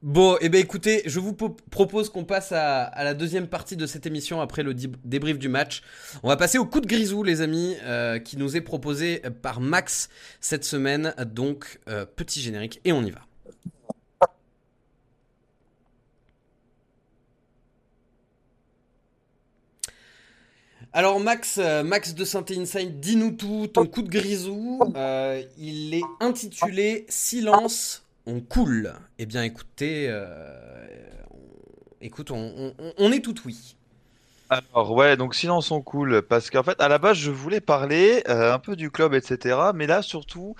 Bon, et ben écoutez, je vous po- propose qu'on passe à, à la deuxième partie de cette émission après le débrief du match. On va passer au coup de grisou, les amis, euh, qui nous est proposé par Max cette semaine. Donc, petit générique et on y va. Alors Max, euh, Max de Saint Inside, dis-nous tout, ton coup de grisou, euh, il est intitulé Silence, on coule. Eh bien écoutez, euh, écoute, on, est tout oui. Alors ouais, donc silence on cool, parce qu'en fait à la base je voulais parler un peu du club, etc. Mais là surtout,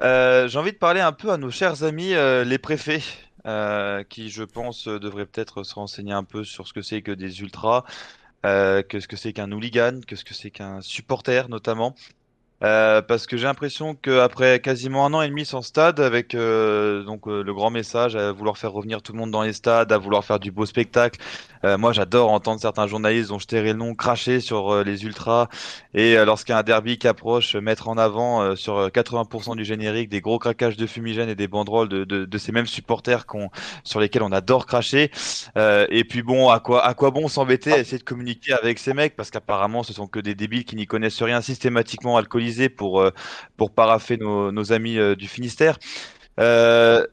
j'ai envie de parler un peu à nos chers amis les préfets, qui je pense devraient peut-être se renseigner un peu sur ce que c'est que des ultras, euh, que ce que c'est qu'un hooligan, que ce que c'est qu'un supporter notamment? Euh, parce que j'ai l'impression qu'après quasiment un an et demi sans stade, avec euh, donc euh, le grand message à vouloir faire revenir tout le monde dans les stades, à vouloir faire du beau spectacle, euh, moi j'adore entendre certains journalistes dont je tairai le nom cracher sur euh, les ultras et euh, lorsqu'il y a un derby qui approche, mettre en avant sur euh, 80% du générique des gros craquages de fumigène et des banderoles de, de, de ces mêmes supporters qu'on, sur lesquels on adore cracher. Et puis bon, à quoi, à quoi bon s'embêter à essayer de communiquer avec ces mecs? Parce qu'apparemment ce sont que des débiles qui n'y connaissent rien, systématiquement pour, euh, pour paraffer nos, amis euh, du Finistère. Euh,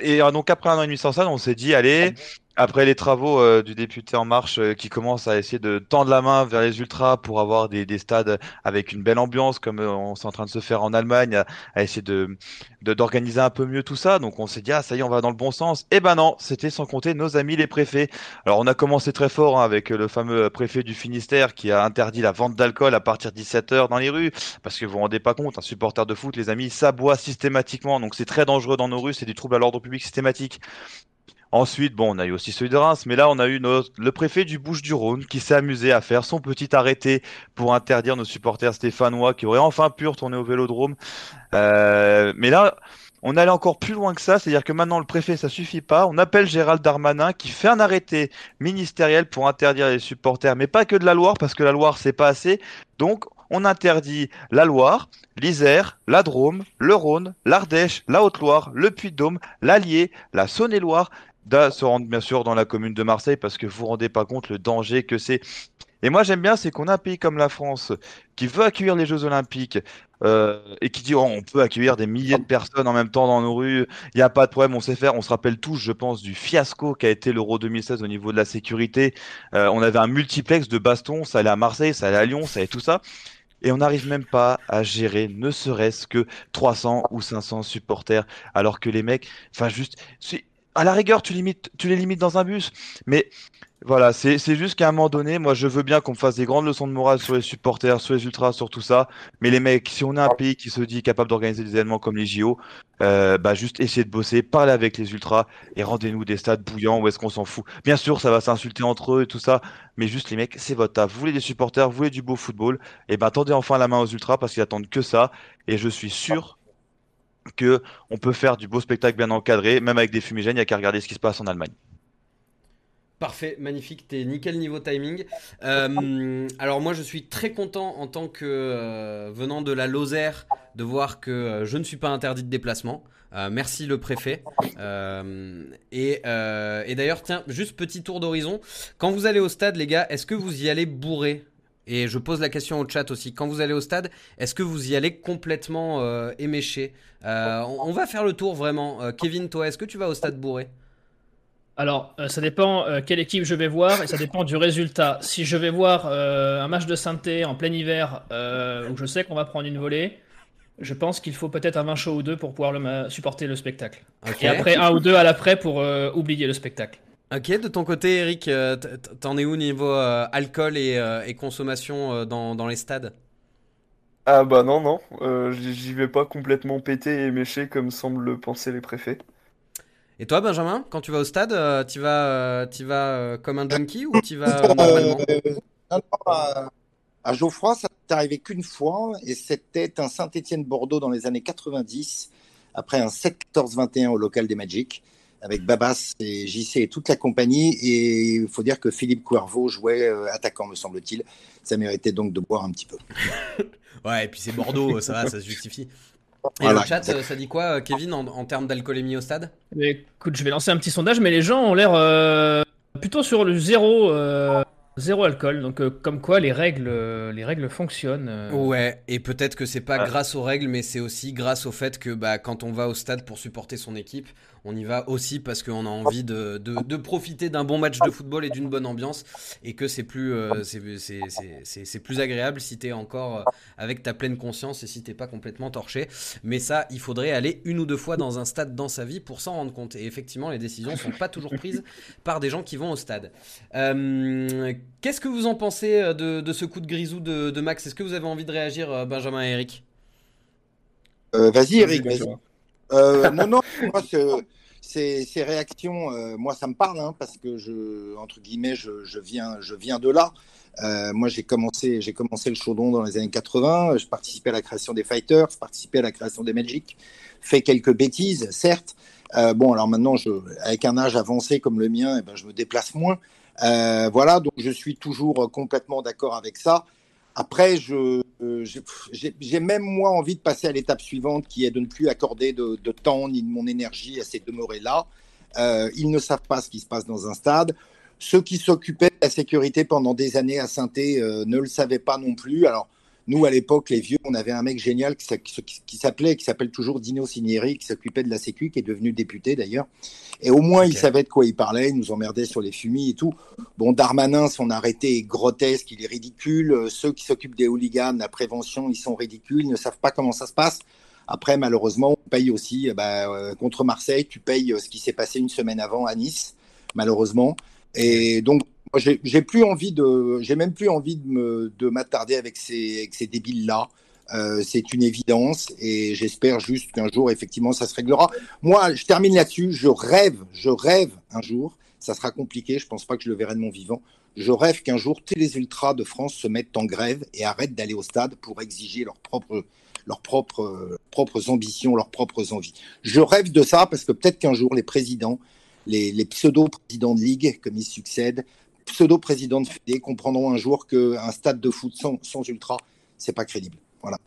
et donc après un an et demi sans ça, on s'est dit, allez, après les travaux euh, du député En Marche euh, qui commence à essayer de tendre la main vers les ultras pour avoir des, des stades avec une belle ambiance comme euh, on s'est en train de se faire en Allemagne, à, essayer de d'organiser un peu mieux tout ça. Donc on s'est dit, ah ça y est, on va dans le bon sens. Et ben non, c'était sans compter nos amis les préfets. Alors on a commencé très fort hein, avec le fameux préfet du Finistère qui a interdit la vente d'alcool à partir de 17h dans les rues. Parce que vous vous rendez pas compte, un supporter de foot, les amis, ça boit systématiquement. Donc c'est très dangereux dans nos rues, c'est du trouble à l'ordre public systématique. Ensuite, bon, on a eu aussi celui de Reims, mais là, on a eu notre, le préfet du Bouches-du-Rhône qui s'est amusé à faire son petit arrêté pour interdire nos supporters stéphanois qui auraient enfin pu retourner au vélodrome. Euh, mais là, on allait encore plus loin que ça, c'est-à-dire que maintenant le préfet, ça suffit pas. On appelle Gérald Darmanin qui fait un arrêté ministériel pour interdire les supporters, mais pas que de la Loire, parce que la Loire, c'est pas assez. Donc, on interdit la Loire, l'Isère, la Drôme, le Rhône, l'Ardèche, la Haute-Loire, le Puy-de-Dôme, l'Allier, la Saône-et-Loire, se rendre bien sûr dans la commune de Marseille, parce que vous vous rendez pas compte le danger que c'est. Et moi j'aime bien, c'est qu'on a un pays comme la France qui veut accueillir les Jeux Olympiques euh, et qui dit oh, on peut accueillir des milliers de personnes en même temps dans nos rues, il n'y a pas de problème, on sait faire. On se rappelle tous, je pense, du fiasco qu'a été l'Euro 2016 au niveau de la sécurité. Euh, on avait un multiplex de baston, ça allait à Marseille, ça allait à Lyon, ça allait tout ça. Et on n'arrive même pas à gérer ne serait-ce que 300 ou 500 supporters, alors que les mecs, enfin juste, à la rigueur, tu limites, tu les limites dans un bus, mais voilà, c'est juste qu'à un moment donné, moi je veux bien qu'on me fasse des grandes leçons de morale sur les supporters, sur les ultras, sur tout ça, mais les mecs, si on est un pays qui se dit capable d'organiser des événements comme les JO, euh, bah juste essayez de bosser, parlez avec les ultras et rendez-nous des stades bouillants où est-ce qu'on s'en fout. Bien sûr, ça va s'insulter entre eux et tout ça, mais juste les mecs, c'est votre taf. Vous voulez des supporters, vous voulez du beau football, et ben tendez enfin la main aux ultras parce qu'ils attendent que ça, et je suis sûr que on peut faire du beau spectacle bien encadré, même avec des fumigènes, il n'y a qu'à regarder ce qui se passe en Allemagne. Parfait, magnifique, t'es nickel niveau timing. Euh, alors moi je suis très content en tant que euh, venant de la Lozère de voir que euh, je ne suis pas interdit de déplacement. Merci le préfet. Et et d'ailleurs tiens, juste petit tour d'horizon. Quand vous allez au stade les gars, est-ce que vous y allez bourré? Et je pose la question au chat aussi. Quand vous allez au stade, est-ce que vous y allez complètement euh, éméché? Euh, on, on va faire le tour vraiment. Euh, Kevin, toi, est-ce que tu vas au stade bourré? Alors, euh, ça dépend quelle équipe je vais voir et ça dépend du résultat. Si je vais voir un match de synthé en plein hiver où je sais qu'on va prendre une volée, Je pense qu'il faut peut-être un vin chaud ou deux pour pouvoir le supporter le spectacle. Et après un ou deux à l'après pour euh, oublier le spectacle. Ok, de ton côté, Eric, euh, t'en es où niveau euh, alcool et, euh, et consommation euh, dans, dans les stades? Ah bah non, non, euh, j'y vais pas complètement pété et méché comme semblent le penser les préfets. Et toi, Benjamin, quand tu vas au stade, euh, tu vas, euh, t'y vas euh, comme un junkie ou tu vas euh, normalement? Euh, non, non, à, Geoffroy, ça n'est arrivé qu'une fois, et c'était un Saint-Étienne-Bordeaux dans les années 90, après un 7-14-21 au local des Magic, avec Babas et JC et toute la compagnie. Et il faut dire que Philippe Cuervo jouait euh, attaquant, me semble-t-il. Ça méritait donc de boire un petit peu. Ouais, et puis c'est Bordeaux, ça va, ça se justifie. Et Voilà, le chat, ça dit quoi, euh, Kevin, en, en termes d'alcoolémie au stade? Mais écoute, je vais lancer un petit sondage, mais les gens ont l'air euh, plutôt sur le zéro, euh, zéro alcool. Donc, euh, comme quoi, les règles, euh, les règles fonctionnent. euh. Ouais, et peut-être que c'est pas grâce aux règles, mais c'est aussi grâce au fait que bah, quand on va au stade pour supporter son équipe, on y va aussi parce qu'on a envie de, de- de profiter d'un bon match de football et d'une bonne ambiance, et que c'est plus, euh, c'est- c'est- c'est- c'est- c'est plus agréable si t'es encore euh, avec ta pleine conscience et si t'es pas complètement torché. Mais ça, il faudrait aller une ou deux fois dans un stade dans sa vie pour s'en rendre compte. Et effectivement, les décisions sont pas toujours prises par des gens qui vont au stade. Euh, Qu'est-ce que vous en pensez euh, de, de ce coup de grisou de, de Max? Est-ce que vous avez envie de réagir, Benjamin et Eric? Euh, vas-y, Eric. Benjamin. Euh, non, non, moi, ce- ces, réactions, euh, moi, ça me parle, hein, parce que je, entre guillemets, je, viens, je viens de là. Euh, moi, j'ai commencé, j'ai commencé le chaudron dans les années 80. Je participais à la création des Fighters, je participais à la création des Magic, fait quelques bêtises, certes. Bon, alors maintenant, avec un âge avancé comme le mien, eh ben, je me déplace moins. Voilà, donc je suis toujours complètement d'accord avec ça. Après, euh, j'ai- même moi envie de passer à l'étape suivante, qui est de ne plus accorder de, temps ni de mon énergie à ces demeurés-là. Euh, ils ne savent pas ce qui se passe dans un stade. Ceux qui s'occupaient de la sécurité pendant des années à saint ne le savaient pas non plus. Alors, nous, à l'époque, les vieux, on avait un mec génial qui, s'a- qui- qui s'appelait, qui s'appelle toujours Dino Cinieri, qui s'occupait de la sécu, qui est devenu député d'ailleurs. Et au moins, il savait de quoi il parlait, il nous emmerdait sur les fumis et tout. Bon, Darmanin, son arrêté est grotesque, il est ridicule. Euh, Ceux qui s'occupent des hooligans, la prévention, ils sont ridicules, ils ne savent pas comment ça se passe. Après, malheureusement, on paye aussi, euh, bah, euh, contre Marseille, tu payes ce qui s'est passé une semaine avant à Nice, malheureusement. Et donc, j'ai plus envie de, j'ai même plus envie de me, de m'attarder avec ces, avec ces débiles-là. Euh, c'est une évidence et j'espère juste qu'un jour, effectivement, ça se réglera. Moi, je termine là-dessus. Je rêve, je rêve un jour. Ça sera compliqué. Je pense pas que je le verrai de mon vivant. Je rêve qu'un jour, tous les ultras de France se mettent en grève et arrêtent d'aller au stade pour exiger leurs propres, leurs propres, propres ambitions, leurs propres envies. Je rêve de ça parce que peut-être qu'un jour, les présidents, les pseudo-présidents de ligue, comme ils succèdent, pseudo-présidents de fédé, comprendront un jour qu'un stade de foot sans, sans ultra, c'est pas crédible. Voilà.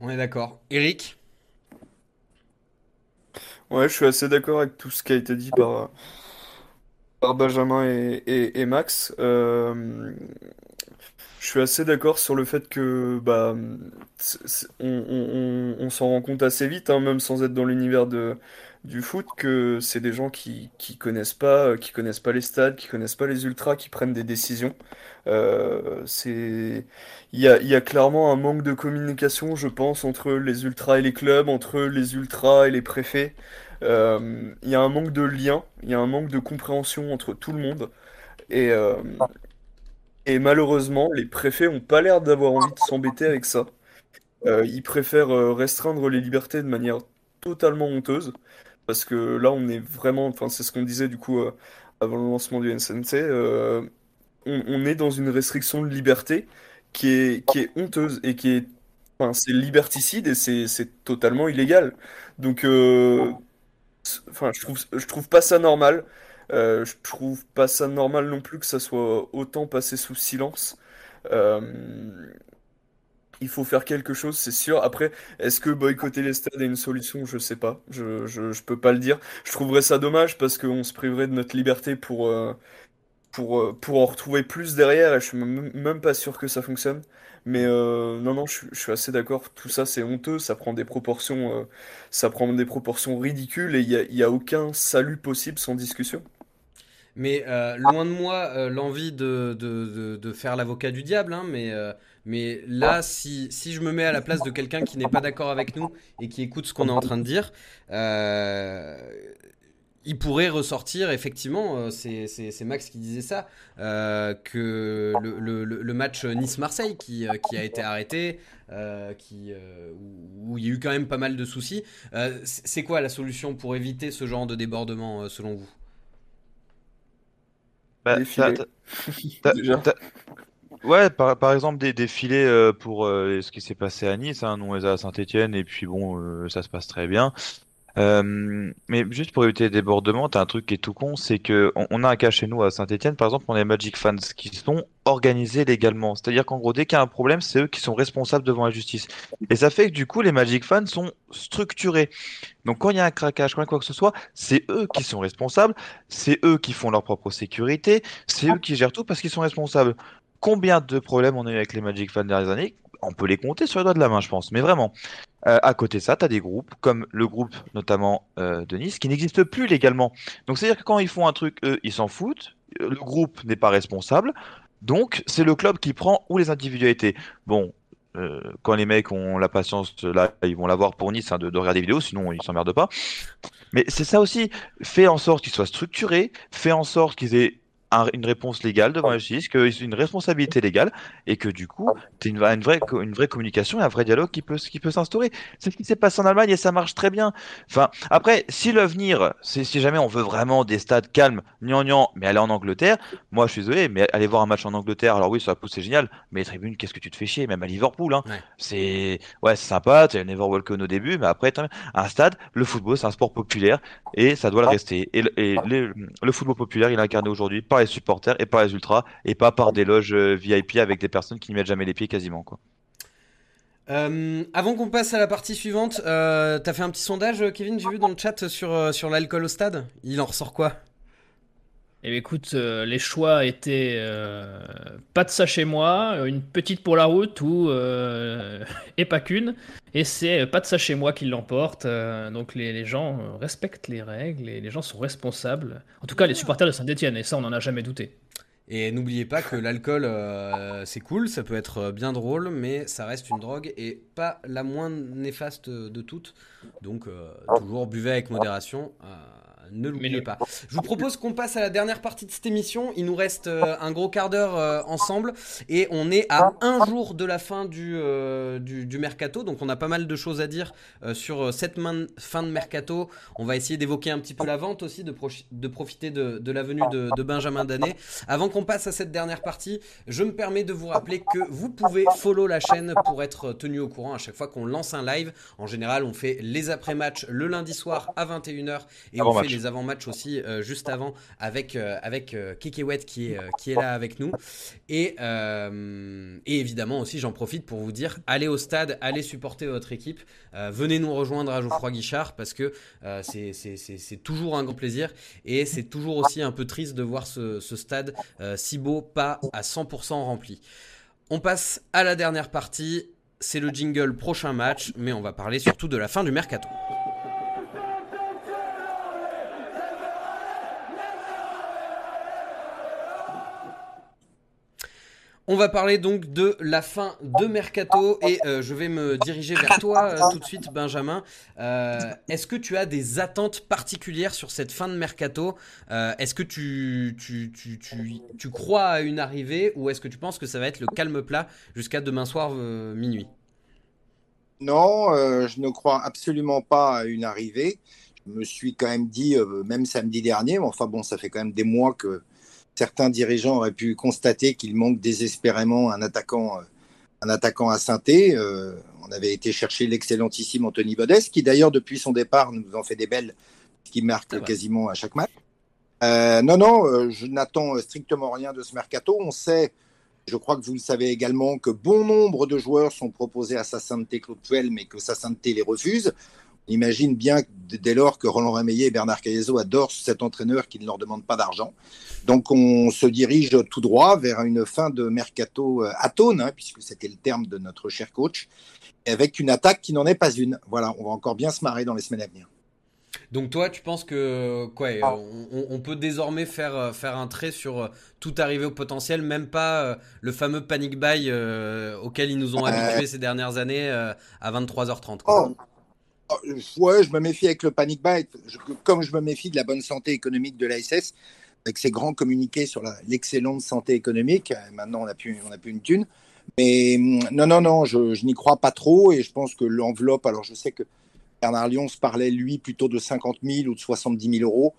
On est d'accord. Eric? Ouais, je suis assez d'accord avec tout ce qui a été dit par, par Benjamin et, et- et Max. Euh, je suis assez d'accord sur le fait que bah, c'est- c'est- on, on- on- on s'en rend compte assez vite, hein, même sans être dans l'univers de, du foot, que c'est des gens qui, qui connaissent pas, euh, qui connaissent pas les stades, qui connaissent pas les ultras, qui prennent des décisions. Euh, c'est, il y a, y a clairement un manque de communication, je pense, entre les ultras et les clubs, entre les ultras et les préfets. Euh, il y a un manque de lien, il y a un manque de compréhension entre tout le monde. Et, et malheureusement, les préfets ont pas l'air d'avoir envie de s'embêter avec ça. Ils préfèrent restreindre les libertés de manière totalement honteuse. Parce que là, on est vraiment, enfin, c'est ce qu'on disait du coup euh, avant le lancement du NCNC, euh, on, est dans une restriction de liberté qui est, qui est honteuse et qui est, enfin, c'est liberticide et c'est, totalement illégal. Donc, euh, je trouve, je trouve pas ça normal. Euh, je trouve pas ça normal non plus que ça soit autant passé sous silence. Il faut faire quelque chose, c'est sûr. Après, est-ce que boycotter les stades est une solution? Je sais pas. Je, je, peux pas le dire. Je trouverais ça dommage parce qu'on se priverait de notre liberté pour, euh, pour, euh, pour en retrouver plus derrière. Et je suis même, pas sûr que ça fonctionne. Mais euh, non, non, je, suis assez d'accord. Tout ça, c'est honteux. Ça prend des proportions, ça prend des proportions ridicules et il y a, y a aucun salut possible sans discussion. Mais loin de moi l'envie de, de, de, faire l'avocat du diable, hein, mais, mais là, si, si, je me mets à la place de quelqu'un qui n'est pas d'accord avec nous et qui écoute ce qu'on est en train de dire, il pourrait ressortir, effectivement, c'est Max qui disait ça, que le, le, le match Nice-Marseille qui, qui, a été arrêté, qui, où, où, il y a eu quand même pas mal de soucis. c'est quoi la solution pour éviter ce genre de débordement, selon vous? Bah, Ouais, par, par, exemple, des, des filets euh, pour euh, ce qui s'est passé à Nice, hein, nous on à Saint-Etienne, et puis bon, euh, ça se passe très bien. Euh, mais juste pour éviter les débordements, t'as un truc qui est tout con, c'est que on, a un cas chez nous à Saint-Etienne, par exemple, on a les Magic Fans qui sont organisés légalement. C'est-à-dire qu'en gros, dès qu'il y a un problème, c'est eux qui sont responsables devant la justice. Et ça fait que du coup, les Magic Fans sont structurés. Donc quand il y a un craquage, quand il y a quoi que ce soit, c'est eux qui sont responsables, c'est eux qui font leur propre sécurité, c'est eux qui gèrent tout parce qu'ils sont responsables. Combien de problèmes on a eu avec les Magic Fans dernières années On peut les compter sur les doigts de la main, je pense. Mais vraiment. Euh, à côté de ça, tu as des groupes, comme le groupe notamment euh, de Nice, qui n'existe plus légalement. Donc c'est-à-dire que quand ils font un truc, eux, ils s'en foutent, le groupe n'est pas responsable, donc c'est le club qui prend ou les individualités. Bon, euh, quand les mecs ont la patience, là, ils vont l'avoir pour Nice hein, de, de, regarder des vidéos, sinon ils s'emmerdent pas. Mais c'est ça aussi, fais en sorte qu'ils soient structurés, fais en sorte qu'ils aient une réponse légale devant la justice, qu'ils une responsabilité légale, et que du coup, tu as une, une, vraie, une vraie communication et un vrai dialogue qui peut, qui peut s'instaurer. C'est ce qui s'est passé en Allemagne et ça marche très bien. Enfin, après, si l'avenir, si jamais on veut vraiment des stades calmes, gnangnan, mais aller en Angleterre, moi je suis désolé, mais aller voir un match en Angleterre, alors oui, ça pousse, c'est génial, mais les tribunes, qu'est-ce que tu te fais chier, même à Liverpool, hein. Ouais. C'est, ouais, c'est sympa, tu as Never Walk On au début, mais après, un stade, le football, c'est un sport populaire et ça doit le rester. Et, et les, le football populaire, il est incarné aujourd'hui par les supporters et par les ultras et pas par des loges euh, VIP avec des personnes qui n'y mettent jamais les pieds quasiment quoi. Euh, avant qu'on passe à la partie suivante, euh, t'as fait un petit sondage, Kevin, j'ai vu dans le chat sur, sur l'alcool au stade? Il en ressort quoi? Eh écoute, euh, les choix étaient euh, pas de ça chez moi, une petite pour la route ou et pas qu'une. Et c'est pas de ça chez moi qui l'emporte. donc les, les, gens respectent les règles et les gens sont responsables. En tout cas, les supporters de Saint-Etienne, et ça, on n'en a jamais douté. Et n'oubliez pas que l'alcool, euh, c'est cool, ça peut être bien drôle, mais ça reste une drogue et pas la moins néfaste de toutes. Donc, euh, toujours buvez avec modération. Ne l'oubliez pas. Je vous propose qu'on passe à la dernière partie de cette émission. Il nous reste euh, un gros quart d'heure euh, ensemble et on est à un jour de la fin du, euh, du, du, mercato. Donc on a pas mal de choses à dire euh, sur cette fin de mercato. On va essayer d'évoquer un petit peu la vente aussi, de, de profiter de, de, la venue de, de Benjamin Danet. Avant qu'on passe à cette dernière partie, je me permets de vous rappeler que vous pouvez follow la chaîne pour être tenu au courant à chaque fois qu'on lance un live. En général, on fait les après-matchs le lundi soir à 21h et on fait match. Les avant-matchs aussi euh, juste avant avec, euh, avec euh, Kekewet qui est, qui est là avec nous. Et, et évidemment aussi, j'en profite pour vous dire, allez au stade, allez supporter votre équipe, venez nous rejoindre à Geoffroy Guichard parce que c'est toujours un grand plaisir et c'est toujours aussi un peu triste de voir ce, ce stade si beau, pas à 100% rempli. On passe à la dernière partie. C'est le jingle prochain match, mais on va parler surtout de la fin du mercato. On va parler donc de la fin de Mercato et euh, je vais me diriger vers toi euh, tout de suite, Benjamin. Euh, Est-ce que tu as des attentes particulières sur cette fin de Mercato? Est-ce que tu, tu, tu, tu, crois à une arrivée ou est-ce que tu penses que ça va être le calme plat jusqu'à demain soir minuit? Non, je ne crois absolument pas à une arrivée. Je me suis quand même dit, même samedi dernier, enfin bon, ça fait quand même des mois que certains dirigeants auraient pu constater qu'il manque désespérément un attaquant, un attaquant à synthé. Euh, on avait été chercher l'excellentissime Anthony Bodès, qui d'ailleurs depuis son départ nous en fait des belles, qui marque ah quasiment à chaque match. Euh, non, non, euh, je n'attends strictement rien de ce mercato. On sait, je crois que vous le savez également, que bon nombre de joueurs sont proposés à Sassante Claude Puel, mais que Sassante les refuse. On imagine bien dès lors que Roland Rameillet et Bernard Cayezo adorent cet entraîneur qui ne leur demande pas d'argent. Donc on se dirige tout droit vers une fin de mercato atone, hein, puisque c'était le terme de notre cher coach, avec une attaque qui n'en est pas une. Voilà, on va encore bien se marrer dans les semaines à venir. Donc toi, tu penses que quoi, Ah. on, on peut désormais faire, euh, faire un trait sur euh, tout arrivé au potentiel, même pas euh, le fameux panic buy euh, auquel ils nous ont Euh. habitués ces dernières années euh, à 23h30. quoi. Oh, oh, ouais, je me méfie avec le panic buy, je- comme je me méfie de la bonne santé économique de l'ASS, avec ses grands communiqués sur l'excellente santé économique. Euh, Maintenant, on n'a plus, plus une thune. Mais hum, non, non, non, je, n'y crois pas trop et je pense que l'enveloppe, alors je sais que Bernard Lyons parlait, lui, plutôt de 50 000 ou de 70 000 euros.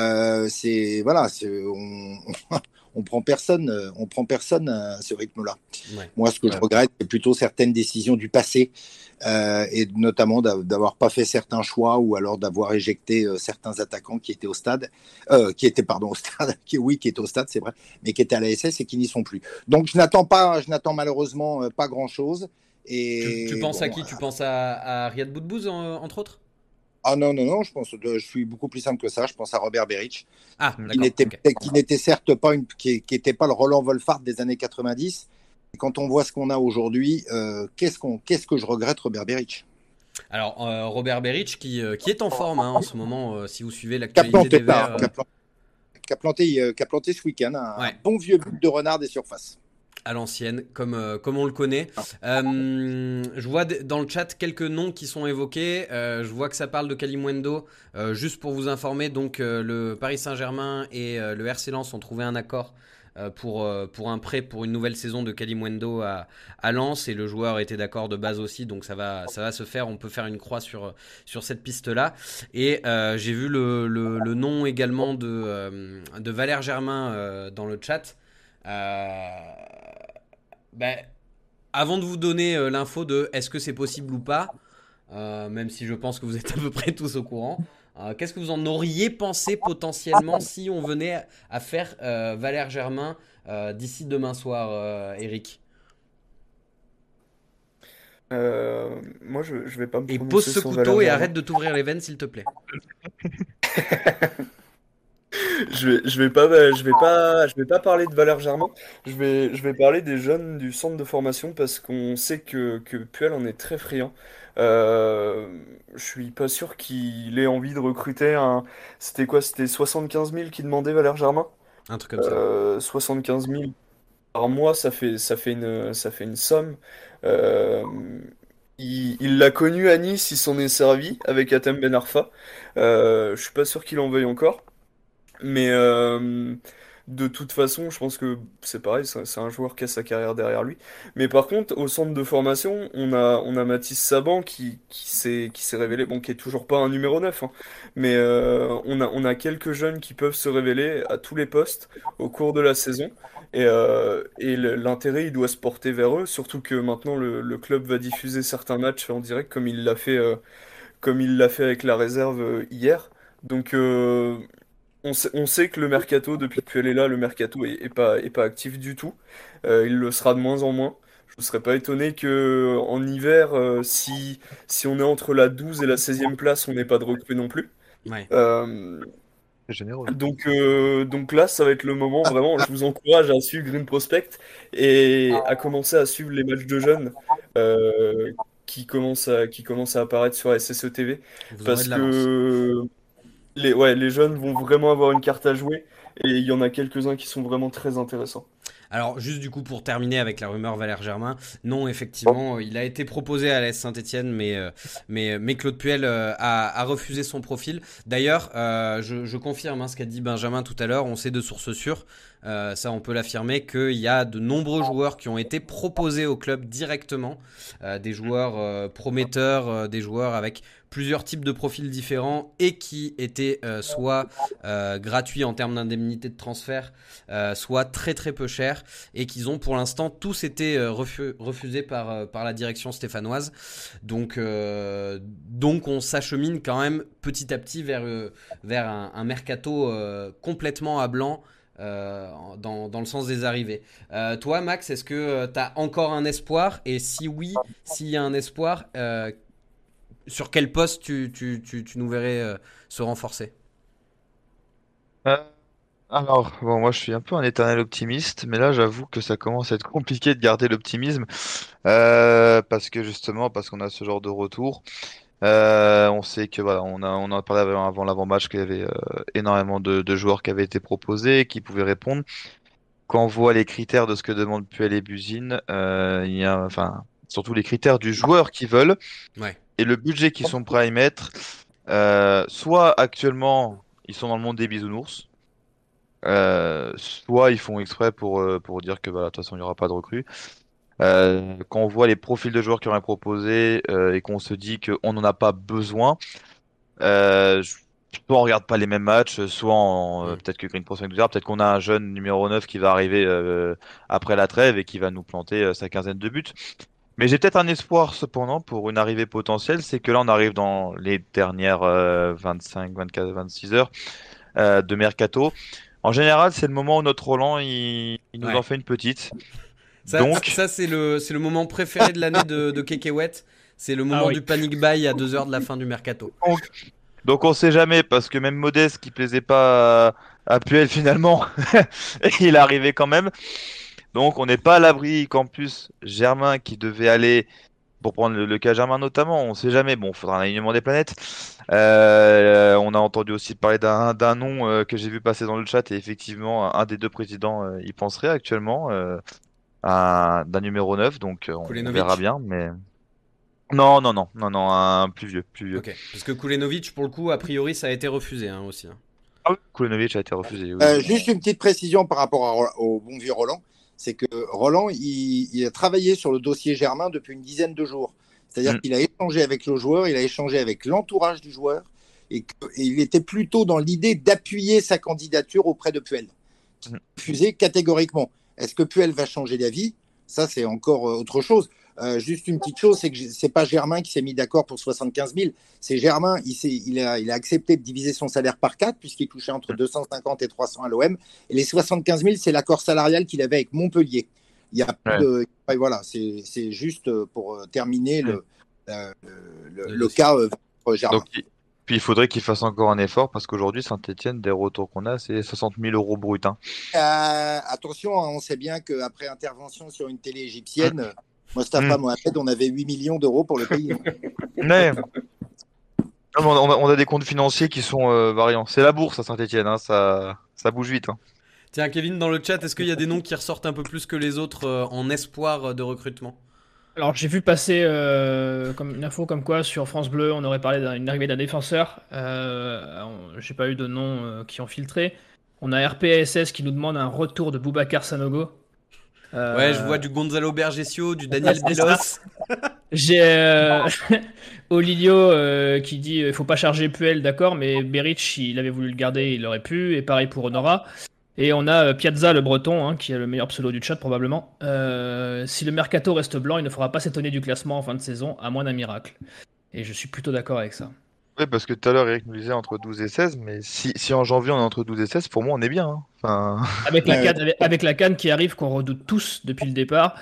Euh, c'est voilà, on, on prend personne, euh, on prend personne à ce rythme-là. Ouais. Moi, ce que je regrette, c'est plutôt certaines décisions du passé, euh, et notamment d'a- d'avoir pas fait certains choix ou alors d'avoir éjecté euh, certains attaquants qui étaient au stade, euh, qui étaient pardon au stade, qui oui, qui étaient au stade, c'est vrai, mais qui étaient à la SS et qui n'y sont plus. Donc, je n'attends pas, je n'attends malheureusement euh, pas grand-chose. Et Tu, tu penses à qui? Tu penses à, à Riyad Boudbouz, en- entre autres? Ah non non non, je pense, de- je suis beaucoup plus simple que ça. Je pense à Robert Beric. Ah, qui n'était ok. qui n'était certes pas une qui, qui était pas le Roland Wolfart des années 90 et quand on voit ce qu'on a aujourd'hui euh, qu'est-ce qu'on qu'est-ce que je regrette Robert Beric Alors, euh, Robert Beric, qui, euh, qui est en forme hein, en ce moment, euh, si vous suivez l'actualité des Verts. qui a planté, qui a planté, euh, qui a planté ce week-end un Ouais. bon vieux but de renard des surfaces à l'ancienne, comme, euh, comme on le connaît. Euh, je vois dans le chat quelques noms qui sont évoqués. Euh, je vois que ça parle de Kalimwendo. Euh, juste pour vous informer, donc le Paris Saint-Germain et le RC Lens ont trouvé un accord pour, pour un prêt pour une nouvelle saison de Kalimwendo à, à Lens et le joueur était d'accord de base aussi, donc ça va, ça va se faire. On peut faire une croix sur, sur cette piste-là. Et euh, j'ai vu le, le, le nom également de, de Valère Germain euh, dans le chat. Euh, ben, avant de vous donner euh, l'info de est-ce que c'est possible ou pas, euh, même si je pense que vous êtes à peu près tous au courant, euh, qu'est-ce que vous en auriez pensé potentiellement si on venait à faire euh, Valère Germain euh, d'ici demain soir, euh, Eric? Euh, moi, je, je vais pas me Et pose ce couteau Valère et Germain. arrête de t'ouvrir les veines, s'il te plaît. Je vais, je vais pas, je vais pas, je vais pas parler de Valère Germain. Je vais, je vais parler des jeunes du centre de formation parce qu'on sait que, que Puel en est très friand. Euh, je suis pas sûr qu'il ait envie de recruter un. C'était quoi? C'était 75 000 qui demandait Valère Germain? Un truc comme ça. Euh, 75 000 par mois, ça fait, ça fait une, ça fait une somme. Euh, il l'a connu à Nice, il s'en est servi avec Atem Ben Arfa. Euh, je suis pas sûr qu'il en veuille encore. Mais euh, de toute façon, je pense que c'est pareil, c'est un joueur qui a sa carrière derrière lui. Mais par contre, au centre de formation, on a, on a Mathis Saban qui, qui s'est, révélé, bon, qui est toujours pas un numéro 9, hein, mais euh, on a, on a quelques jeunes qui peuvent se révéler à tous les postes au cours de la saison. Et, euh, et l'intérêt, il doit se porter vers eux, surtout que maintenant le, club va diffuser certains matchs en direct comme il l'a fait, fait avec la réserve hier. Donc on sait, on sait que le mercato, depuis que Puel est là, le mercato est, est pas, est pas actif du tout. Euh, il le sera de moins en moins. Je ne serais pas étonné que en hiver, euh, si, si on est entre la 12 et la 16e place, on n'ait pas de recrue non plus. Ouais. Euh, C'est généreux. donc, euh, donc là, ça va être le moment, vraiment, je vous encourage à suivre Green Prospect et à commencer à suivre les matchs de jeunes euh, qui commencent à, qui commencent à apparaître sur SSE TV. Vous Parce que les, ouais, les jeunes vont vraiment avoir une carte à jouer et il y en a quelques-uns qui sont vraiment très intéressants. Alors, juste du coup, pour terminer avec la rumeur Valère Germain, non, effectivement, euh, il a été proposé à l'AS Saint-Etienne, mais, euh, mais, mais Claude Puel euh, a, a refusé son profil. D'ailleurs, euh, je, je confirme hein, ce qu'a dit Benjamin tout à l'heure, on sait de sources sûres, euh, ça on peut l'affirmer, qu'il y a de nombreux joueurs qui ont été proposés au club directement, euh, des joueurs euh, prometteurs, des joueurs avec plusieurs types de profils différents et qui étaient soit gratuits en termes d'indemnité de transfert, soit très très peu chers et qu'ils ont pour l'instant tous été refu- refusés par, la direction stéphanoise. Donc, on s'achemine quand même petit à petit vers, un, mercato complètement à blanc. Euh, dans, dans le sens des arrivées. Euh, toi, Max, est-ce que tu as encore un espoir? Et si oui, s'il y a un espoir, euh, sur quel poste tu, tu, tu, nous verrais euh, se renforcer? Euh, alors, bon, moi je suis un peu un éternel optimiste, mais là j'avoue que ça commence à être compliqué de garder l'optimisme euh, parce que justement, parce qu'on a ce genre de retour. Euh, on sait que voilà, on a on en a parlé avant l'avant-match qu'il y avait euh, énormément de, de joueurs qui avaient été proposés, qui pouvaient répondre. Quand on voit les critères de ce que demandent Puel et Buzine, euh, il y a enfin surtout les critères du joueur qu'ils veulent Ouais. et le budget qu'ils sont prêts à y mettre. soit actuellement ils sont dans le monde des bisounours, euh, soit ils font exprès pour euh, pour dire que voilà, de toute façon il n'y aura pas de recrues. Euh, quand on voit les profils de joueurs qui ont été proposés euh, et qu'on se dit qu'on n'en a pas besoin, euh, soit on regarde pas les mêmes matchs, soit on- euh, Mm. peut-être que Green Pro 5 nous dira, peut-être qu'on a un jeune numéro 9 qui va arriver euh, après la trêve et qui va nous planter sa quinzaine de buts. Mais j'ai peut-être un espoir cependant pour une arrivée potentielle, c'est que là on arrive dans les dernières euh, 25, 24, 26 heures de mercato. En général, c'est le moment où notre Roland il, il nous Ouais. en fait une petite. Ça, Donc- ça c'est le, c'est le moment préféré de l'année de, de Kekewet. C'est le moment oui. du panic buy à 2 heures de la fin du mercato. Donc on sait jamais parce que même Modeste qui plaisait pas à, Puel finalement, il est arrivé quand même. Donc on n'est pas à l'abri qu'en plus Germain qui devait aller pour prendre le, le cas Germain notamment, on sait jamais. Bon, faudra un alignement des planètes. Euh, on a entendu aussi parler d'un d'un nom euh, que j'ai vu passer dans le chat et effectivement un des deux présidents euh, y penserait actuellement euh, d'un numéro 9 donc euh, on, verra bien mais non non non non non un plus vieux plus vieux. Parce que Kulenovic, pour le coup, a priori, ça a été refusé hein, aussi. hein. Ah oui, Kulenovic a été refusé. oui. Euh, juste une petite précision par rapport à au bon vieux Roland, c'est que Roland, il, il a travaillé sur le dossier Germain depuis une dizaine de jours. C'est-à-dire Mm. qu'il a échangé avec le joueur, il a échangé avec l'entourage du joueur, et, que- et il était plutôt dans l'idée d'appuyer sa candidature auprès de Puel, qui Mm. refusait catégoriquement. Est-ce que Puel va changer d'avis? Ça, c'est encore euh, autre chose. Euh, juste une petite chose, c'est que c'est pas Germain qui s'est mis d'accord pour 75 000. C'est Germain, il, a, il a accepté de diviser son salaire par 4 puisqu'il touchait entre 250 et 300 à l'OM. Et les 75 000, c'est l'accord salarial qu'il avait avec Montpellier. Il y a Ouais. de, voilà, c'est juste euh, pour terminer le, euh, le, Le le dossier. cas euh, Germain. Donc, puis il faudrait qu'il fasse encore un effort parce qu'aujourd'hui, Saint-Etienne, des retours qu'on a, c'est 60 000 euros bruts. hein. Euh, attention, hein, on sait bien qu'après intervention sur une télé égyptienne, euh, Mostafa Mm. Mohamed, on avait 8 millions d'euros pour le pays. hein. Mais on, a, on a des comptes financiers qui sont euh, variants. C'est la bourse à Saint-Etienne, hein, ça, ça bouge vite. hein. Tiens, Kevin, dans le chat, est-ce qu'il y a des noms qui ressortent un peu plus que les autres euh, en espoir de recrutement? Alors j'ai vu passer euh, comme une info comme quoi sur France Bleu on aurait parlé d'une arrivée d'un défenseur. Euh, j'ai pas eu de noms euh, qui ont filtré. On a RPSS qui nous demande un retour de Boubacar Sanogo. Ouais, je vois du Gonzalo Bergesio, du Daniel. Belos. J'ai euh, Olilio qui dit il faut pas charger Puel, d'accord, mais Beric il avait voulu le garder, il aurait pu, et pareil pour Honora. Et on a euh, Piazza le Breton, hein, qui est le meilleur pseudo du chat probablement. Euh, si le mercato reste blanc, il ne faudra pas s'étonner du classement en fin de saison, à moins d'un miracle. Et je suis plutôt d'accord avec ça. Oui, parce que tout à l'heure, Eric nous disait entre 12 et 16, mais si, si en janvier on est entre 12 et 16, pour moi on est bien. hein. Enfin, Avec la canne, avec, avec la canne qui arrive, qu'on redoute tous depuis le départ,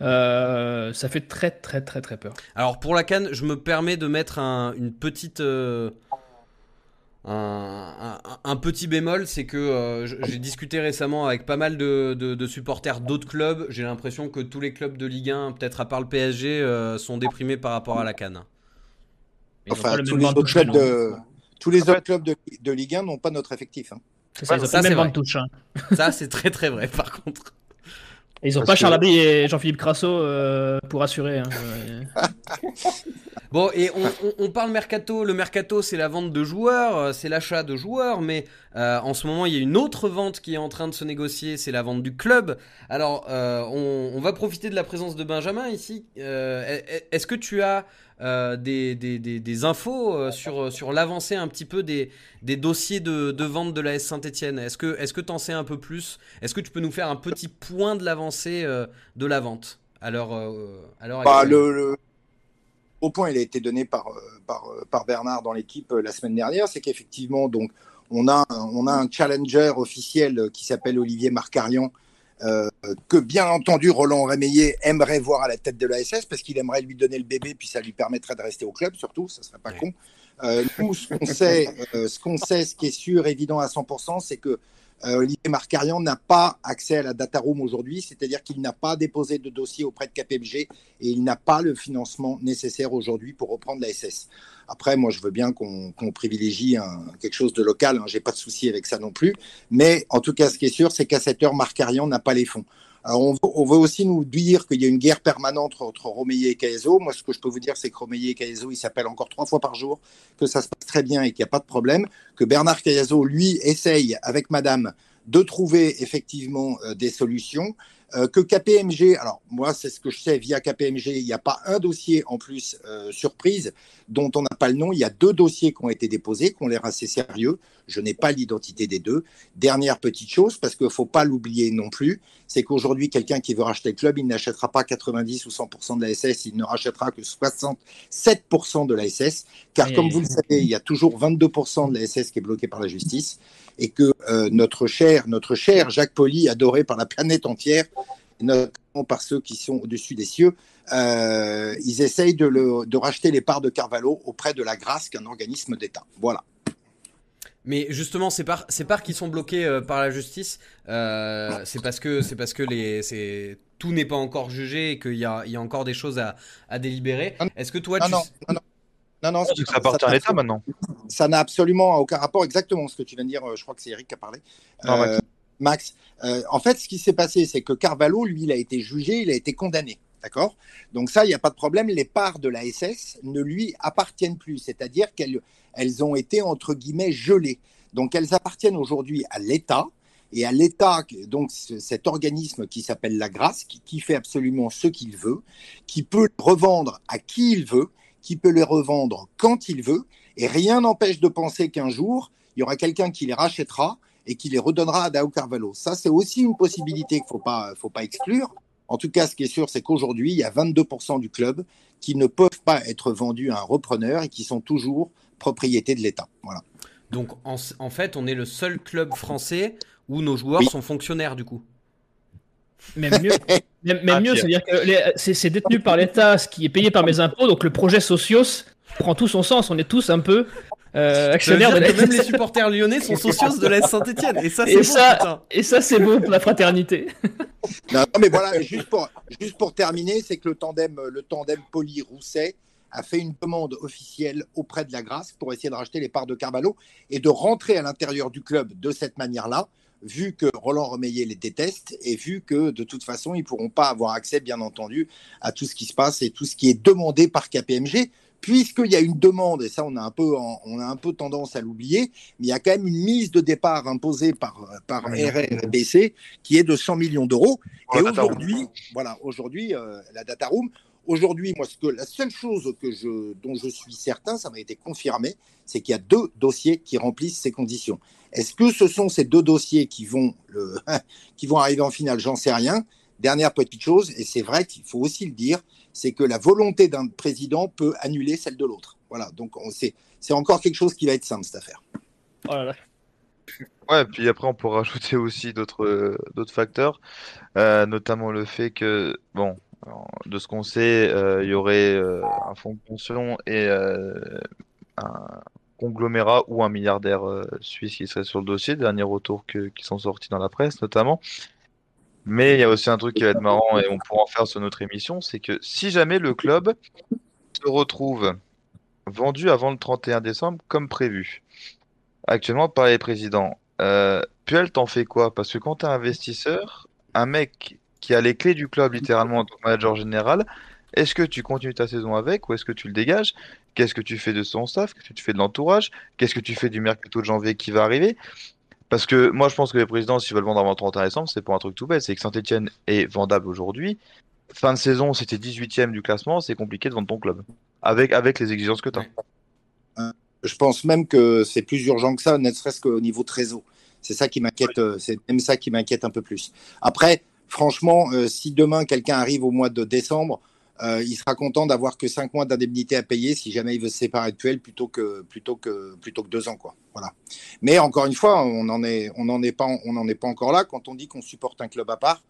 euh, ça fait très très très très peur. Alors pour la canne, je me permets de mettre un, une petite, euh, un, un- un petit bémol, c'est que euh, j'ai discuté récemment avec pas mal de, de- de supporters d'autres clubs. J'ai l'impression que tous les clubs de Ligue 1, peut-être à part le PSG, euh, sont déprimés par rapport à la canne. Ils ont Enfin, tous les autres clubs de, tous les En fait- autres clubs de, de Ligue 1 n'ont pas notre effectif. hein. C'est ça, c'est même vent vrai. de touche. hein. Ça, c'est très très vrai par contre. Et ils ont Parce pas que- Charles Abri et Jean-Philippe Crasso euh, pour assurer. hein. Ouais. Bon, et on, on- on parle mercato. Le mercato, c'est la vente de joueurs, euh, c'est l'achat de joueurs, mais euh, en ce moment, il y a une autre vente qui est en train de se négocier, c'est la vente du club. Alors, euh, on, on va profiter de la présence de Benjamin ici. Euh, est- Est-ce que tu as euh, des, des- des- des infos euh, sur, sur l'avancée un petit peu des, des dossiers de, de vente de la S Saint-Etienne Est-ce que est-ce que tu en sais un peu plus? Est-ce que tu peux nous faire un petit point de l'avancée euh, de la vente? Euh, à l'heure Bah, le, le- au point, il a été donné par, euh, par, euh, par Bernard dans l'équipe euh, la semaine dernière, c'est qu'effectivement, donc, on a, un- on a un challenger officiel euh, qui s'appelle Olivier Marcarian, euh, que bien entendu Roland Rémeillet aimerait voir à la tête de la SS parce qu'il aimerait lui donner le bébé, puis ça lui permettrait de rester au club, surtout, ça serait pas Ouais. con. Euh, nous, ce qu'on sait, euh, ce qu'on sait, ce qui est sûr, évident à 100%, c'est que Olivier Marcarian n'a pas accès à la data room aujourd'hui, c'est-à-dire qu'il n'a pas déposé de dossier auprès de KPMG et il n'a pas le financement nécessaire aujourd'hui pour reprendre la SS. Après, moi, je veux bien qu'on privilégie quelque chose de local, hein, j'ai pas de souci avec ça non plus, mais en tout cas, ce qui est sûr, c'est qu'à cette heure, Marcarian n'a pas les fonds. Alors on, veut, aussi nous dire qu'il y a une guerre permanente entre Romeyer et Caeso. Moi, ce que je peux vous dire, c'est que Romeyer et Caeso, ils s'appellent encore trois fois par jour, que ça se passe très bien et qu'il n'y a pas de problème, que Bernard Caeso, lui, essaye avec Madame de trouver effectivement euh, des solutions. Euh, que KPMG, alors moi c'est ce que je sais via KPMG, il n'y a pas un dossier en plus euh, surprise dont on n'a pas le nom. Il y a deux dossiers qui ont été déposés, qui ont l'air assez sérieux. Je n'ai pas l'identité des deux. Dernière petite chose, parce qu'il ne faut pas l'oublier non plus, c'est qu'aujourd'hui quelqu'un qui veut racheter le club, il n'achètera pas 90 ou 100% de la SS, il ne rachètera que 67% de la SS, car comme vous le savez, il y a toujours 22% de la SS qui est bloquée par la justice et que euh, notre cher, notre cher Jacques Poli, adoré par la planète entière, notamment par ceux qui sont au-dessus des cieux, euh, ils essayent de, le, de, racheter les parts de Carvalho auprès de la Grâce, qu'un organisme d'État. Voilà. Mais justement, ces parts, ces parts qui sont bloquées euh, par la justice, c'est parce que c'est parce que les, tout n'est pas encore jugé et qu'il y a, y a, encore des choses à, à délibérer. Est-ce que toi, tu... non, non, non, non, ça appartient à l'État maintenant. Ça n'a absolument aucun rapport. Exactement ce que tu viens de dire. Euh, je crois que c'est Eric qui a parlé. Euh, Max. Euh, en fait, ce qui s'est passé, c'est que Carvalho, lui, il a été jugé, il a été condamné. D'accord? Donc ça, il n'y a pas de problème. Les parts de la SS ne lui appartiennent plus. C'est-à-dire qu'elles elles ont été, entre guillemets, gelées. Donc elles appartiennent aujourd'hui à l'État. Et à l'État, donc cet organisme qui s'appelle la Grâce, qui, qui fait absolument ce qu'il veut, qui peut revendre à qui il veut, qui peut les revendre quand il veut, et rien n'empêche de penser qu'un jour, il y aura quelqu'un qui les rachètera et qui les redonnera à Dao Carvalho. Ça, c'est aussi une possibilité qu'il ne faut pas, faut pas exclure. En tout cas, ce qui est sûr, c'est qu'aujourd'hui, il y a 22% du club qui ne peuvent pas être vendus à un repreneur et qui sont toujours propriété de l'État. Voilà. Donc, en, fait, on est le seul club français où nos joueurs sont fonctionnaires, du coup. Même mieux, même, ah, mieux c'est-à-dire que c'est détenu par l'État, ce qui est payé par mes impôts, donc le projet Socios prend tout son sens. On est tous un peu euh, actionnaires de la... Même les supporters lyonnais sont Socios de la Saint-Etienne. Et ça, c'est beau. Ça, et ça, c'est beau pour la fraternité. non, mais voilà, juste pour, juste pour terminer, c'est que le tandem, le tandem Poli-Rousset a fait une demande officielle auprès de la Grâce pour essayer de racheter les parts de Carvalho et de rentrer à l'intérieur du club de cette manière-là vu que Roland Remeillet les déteste et vu que de toute façon, ils ne pourront pas avoir accès, bien entendu, à tout ce qui se passe et tout ce qui est demandé par KPMG, puisqu'il y a une demande, et ça on a un peu, on a un peu tendance à l'oublier, mais il y a quand même une mise de départ imposée par, par RRBC qui est de 100 millions d'euros. Et aujourd'hui, voilà, aujourd'hui, euh, la data room, Aujourd'hui, moi, ce que, la seule chose que je, dont je suis certain, ça m'a été confirmé, c'est qu'il y a deux dossiers qui remplissent ces conditions. Est-ce que ce sont ces deux dossiers qui vont, le, qui vont arriver en finale? J'en sais rien. Dernière petite chose, et c'est vrai qu'il faut aussi le dire, c'est que la volonté d'un président peut annuler celle de l'autre. Voilà, donc c'est encore quelque chose qui va être simple, cette affaire. Oh Ouais, puis après on pourra rajouter aussi d'autres facteurs, euh, notamment le fait que, bon, de ce qu'on sait, euh, il y aurait euh, un fonds de pension et un conglomérat ou un milliardaire euh, suisse qui serait sur le dossier, dernier retour qui sont sortis dans la presse notamment. Mais il y a aussi un truc qui va être marrant et on pourra en faire sur notre émission, c'est que si jamais le club se retrouve vendu avant le 31 décembre comme prévu, actuellement par les présidents, euh, Puel t'en fait quoi? Parce que quand tu es investisseur, un mec qui a les clés du club littéralement en tant que manager général, est-ce que tu continues ta saison avec ou est-ce que tu le dégages? Qu'est-ce que tu fais de son staff? Qu'est-ce que tu fais de l'entourage? Qu'est-ce que tu fais du mercato de janvier qui va arriver? Parce que moi, je pense que les présidents, s'ils veulent vendre avant le 31 décembre, c'est pour un truc tout bête. C'est que Saint-Etienne est vendable aujourd'hui. Fin de saison, c'était 18ème du classement. C'est compliqué de vendre ton club avec, avec les exigences que tu as. Euh, je pense même que c'est plus urgent que ça, ne serait-ce qu'au niveau trésor. C'est ça qui m'inquiète, euh, c'est même ça qui m'inquiète un peu plus. Après, franchement, euh, si demain quelqu'un arrive au mois de décembre, euh, il sera content d'avoir que 5 mois d'indemnité à payer si jamais il veut se séparer de plutôt que, plutôt 2 ans. Voilà. Mais encore une fois, on n'en est pas encore là. Quand on dit qu'on supporte un club à part,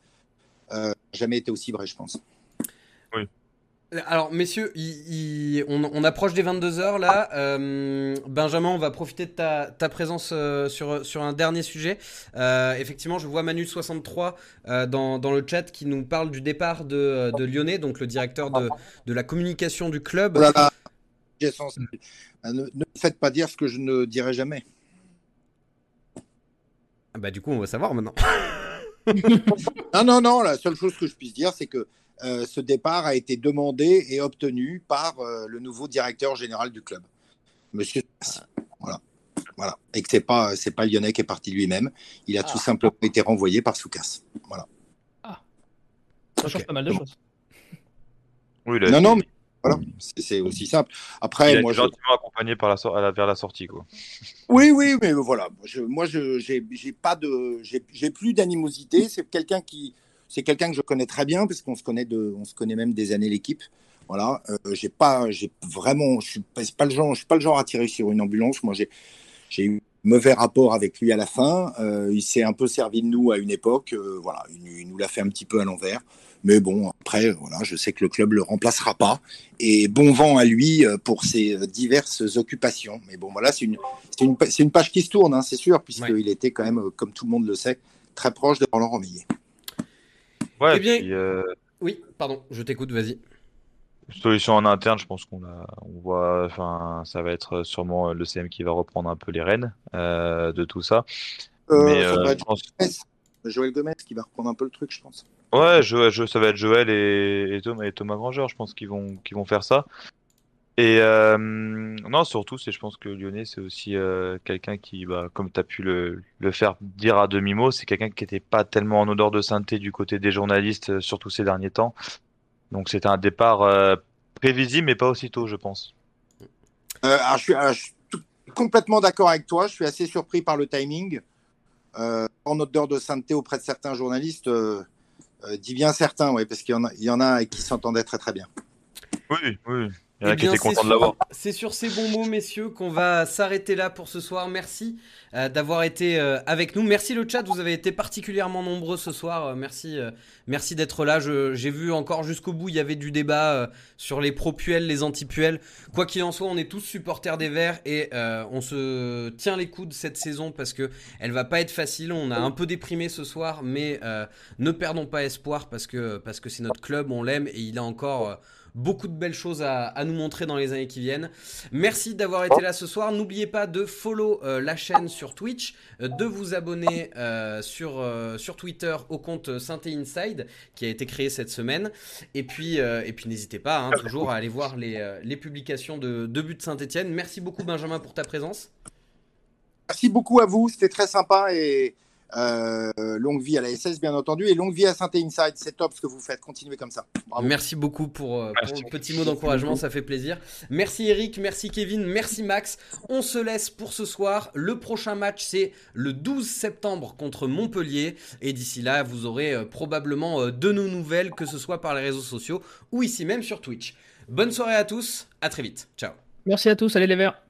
euh, jamais été aussi vrai, je pense. Oui. Alors, messieurs, on, approche des 22h là. Euh, Benjamin, on va profiter de ta, présence euh, sur, sur un dernier sujet. Euh, effectivement, je vois Manu63 dans, dans, le chat qui nous parle du départ de, de Lyonnais, donc le directeur de, de la communication du club. Voilà. Ne, ne faites pas dire ce que je ne dirai jamais. Ah bah, du coup, on va savoir maintenant. non, non, non, la seule chose que je puisse dire, c'est que euh, ce départ a été demandé et obtenu par euh, le nouveau directeur général du club, Monsieur. Voilà. voilà. Et que c'est pas c'est pas Lyonnais qui est parti lui-même. Il a tout ah. simplement été renvoyé par Soukas. Voilà. Ah. Ça change pas mal de choses. Oui, non, non, mais voilà, c'est aussi simple. Après, il moi, gentiment accompagné par la, vers la sortie, quoi. Oui, oui, mais voilà. Je, moi, je j'ai pas de, j'ai plus d'animosité. C'est quelqu'un qui, c'est quelqu'un que je connais très bien parce qu'on se connaît de, on se connaît même des années l'équipe. Voilà, euh, j'ai pas, j'ai vraiment, je suis pas le genre, je suis pas le genre à tirer sur une ambulance. Moi, j'ai, j'ai eu mauvais rapport avec lui à la fin. Euh, il s'est un peu servi de nous à une époque. Euh, voilà, il, nous l'a fait un petit peu à l'envers. Mais bon, après, voilà, je sais que le club le remplacera pas. Et bon vent à lui pour ses diverses occupations. Mais bon, voilà, c'est une, c'est une, c'est une page qui se tourne, hein, c'est sûr, puisqu'il était quand même, comme tout le monde le sait, très proche de Roland Romillet. Ouais, eh bien, euh, Oui, pardon, je t'écoute, vas-y. Solution en interne, je pense qu'on a, on voit, enfin, ça va être sûrement le CM qui va reprendre un peu les rênes euh, de tout ça. Euh, Mais ça Joël Gomez qui va reprendre un peu le truc, je pense. Ouais, je, ça va être Joël et, et, Thomas, et Thomas Granger, je pense qu'ils vont, qu'ils vont faire ça. Et euh, non, surtout, c'est, je pense que Lyonnais, c'est aussi euh, quelqu'un qui, bah, comme tu as pu le, le, faire dire à demi-mot, c'est quelqu'un qui n'était pas tellement en odeur de sainteté du côté des journalistes, euh, surtout ces derniers temps. Donc c'était un départ prévisible, mais pas aussitôt, je pense. Alors, je, suis, complètement d'accord avec toi. Je suis assez surpris par le timing. en odeur de sainteté auprès de certains journalistes, dit bien certains, ouais, parce qu'il y en a, il y en a qui s'entendaient très très bien. Oui, oui. Eh c'est sur ces bons mots, messieurs, qu'on va s'arrêter là pour ce soir. Merci euh, d'avoir été euh, avec nous. Merci le chat, vous avez été particulièrement nombreux ce soir. Euh, merci, merci d'être là. J'ai vu encore jusqu'au bout, il y avait du débat sur les pro-puels, les anti-puels. Quoi qu'il en soit, on est tous supporters des Verts et on se tient les coudes cette saison parce que elle va pas être facile. On a un peu déprimé ce soir, mais ne perdons pas espoir parce que parce que c'est notre club, on l'aime et il a encore beaucoup de belles choses à, nous montrer dans les années qui viennent. Merci d'avoir été là ce soir. N'oubliez pas de follow euh, la chaîne sur Twitch, euh, de vous abonner euh, sur, sur Twitter au compte Synthé Inside qui a été créé cette semaine. Et puis, et puis n'hésitez pas hein, toujours à aller voir les, les publications de, de But Saint-Etienne. Merci beaucoup Benjamin pour ta présence. Merci beaucoup à vous, c'était très sympa et euh, longue vie à la SS, bien entendu, et longue vie à Synthé Inside. C'est top ce que vous faites. Continuez comme ça. Merci beaucoup pour, euh, pour le petit mot d'encouragement, ça fait plaisir. Merci Eric, merci Kevin, merci Max. On se laisse pour ce soir. Le prochain match, c'est le 12 septembre contre Montpellier. Et d'ici là, vous aurez euh, probablement de nos nouvelles, que ce soit par les réseaux sociaux ou ici même sur Twitch. Bonne soirée à tous, à très vite. Ciao. Merci à tous, allez les verts.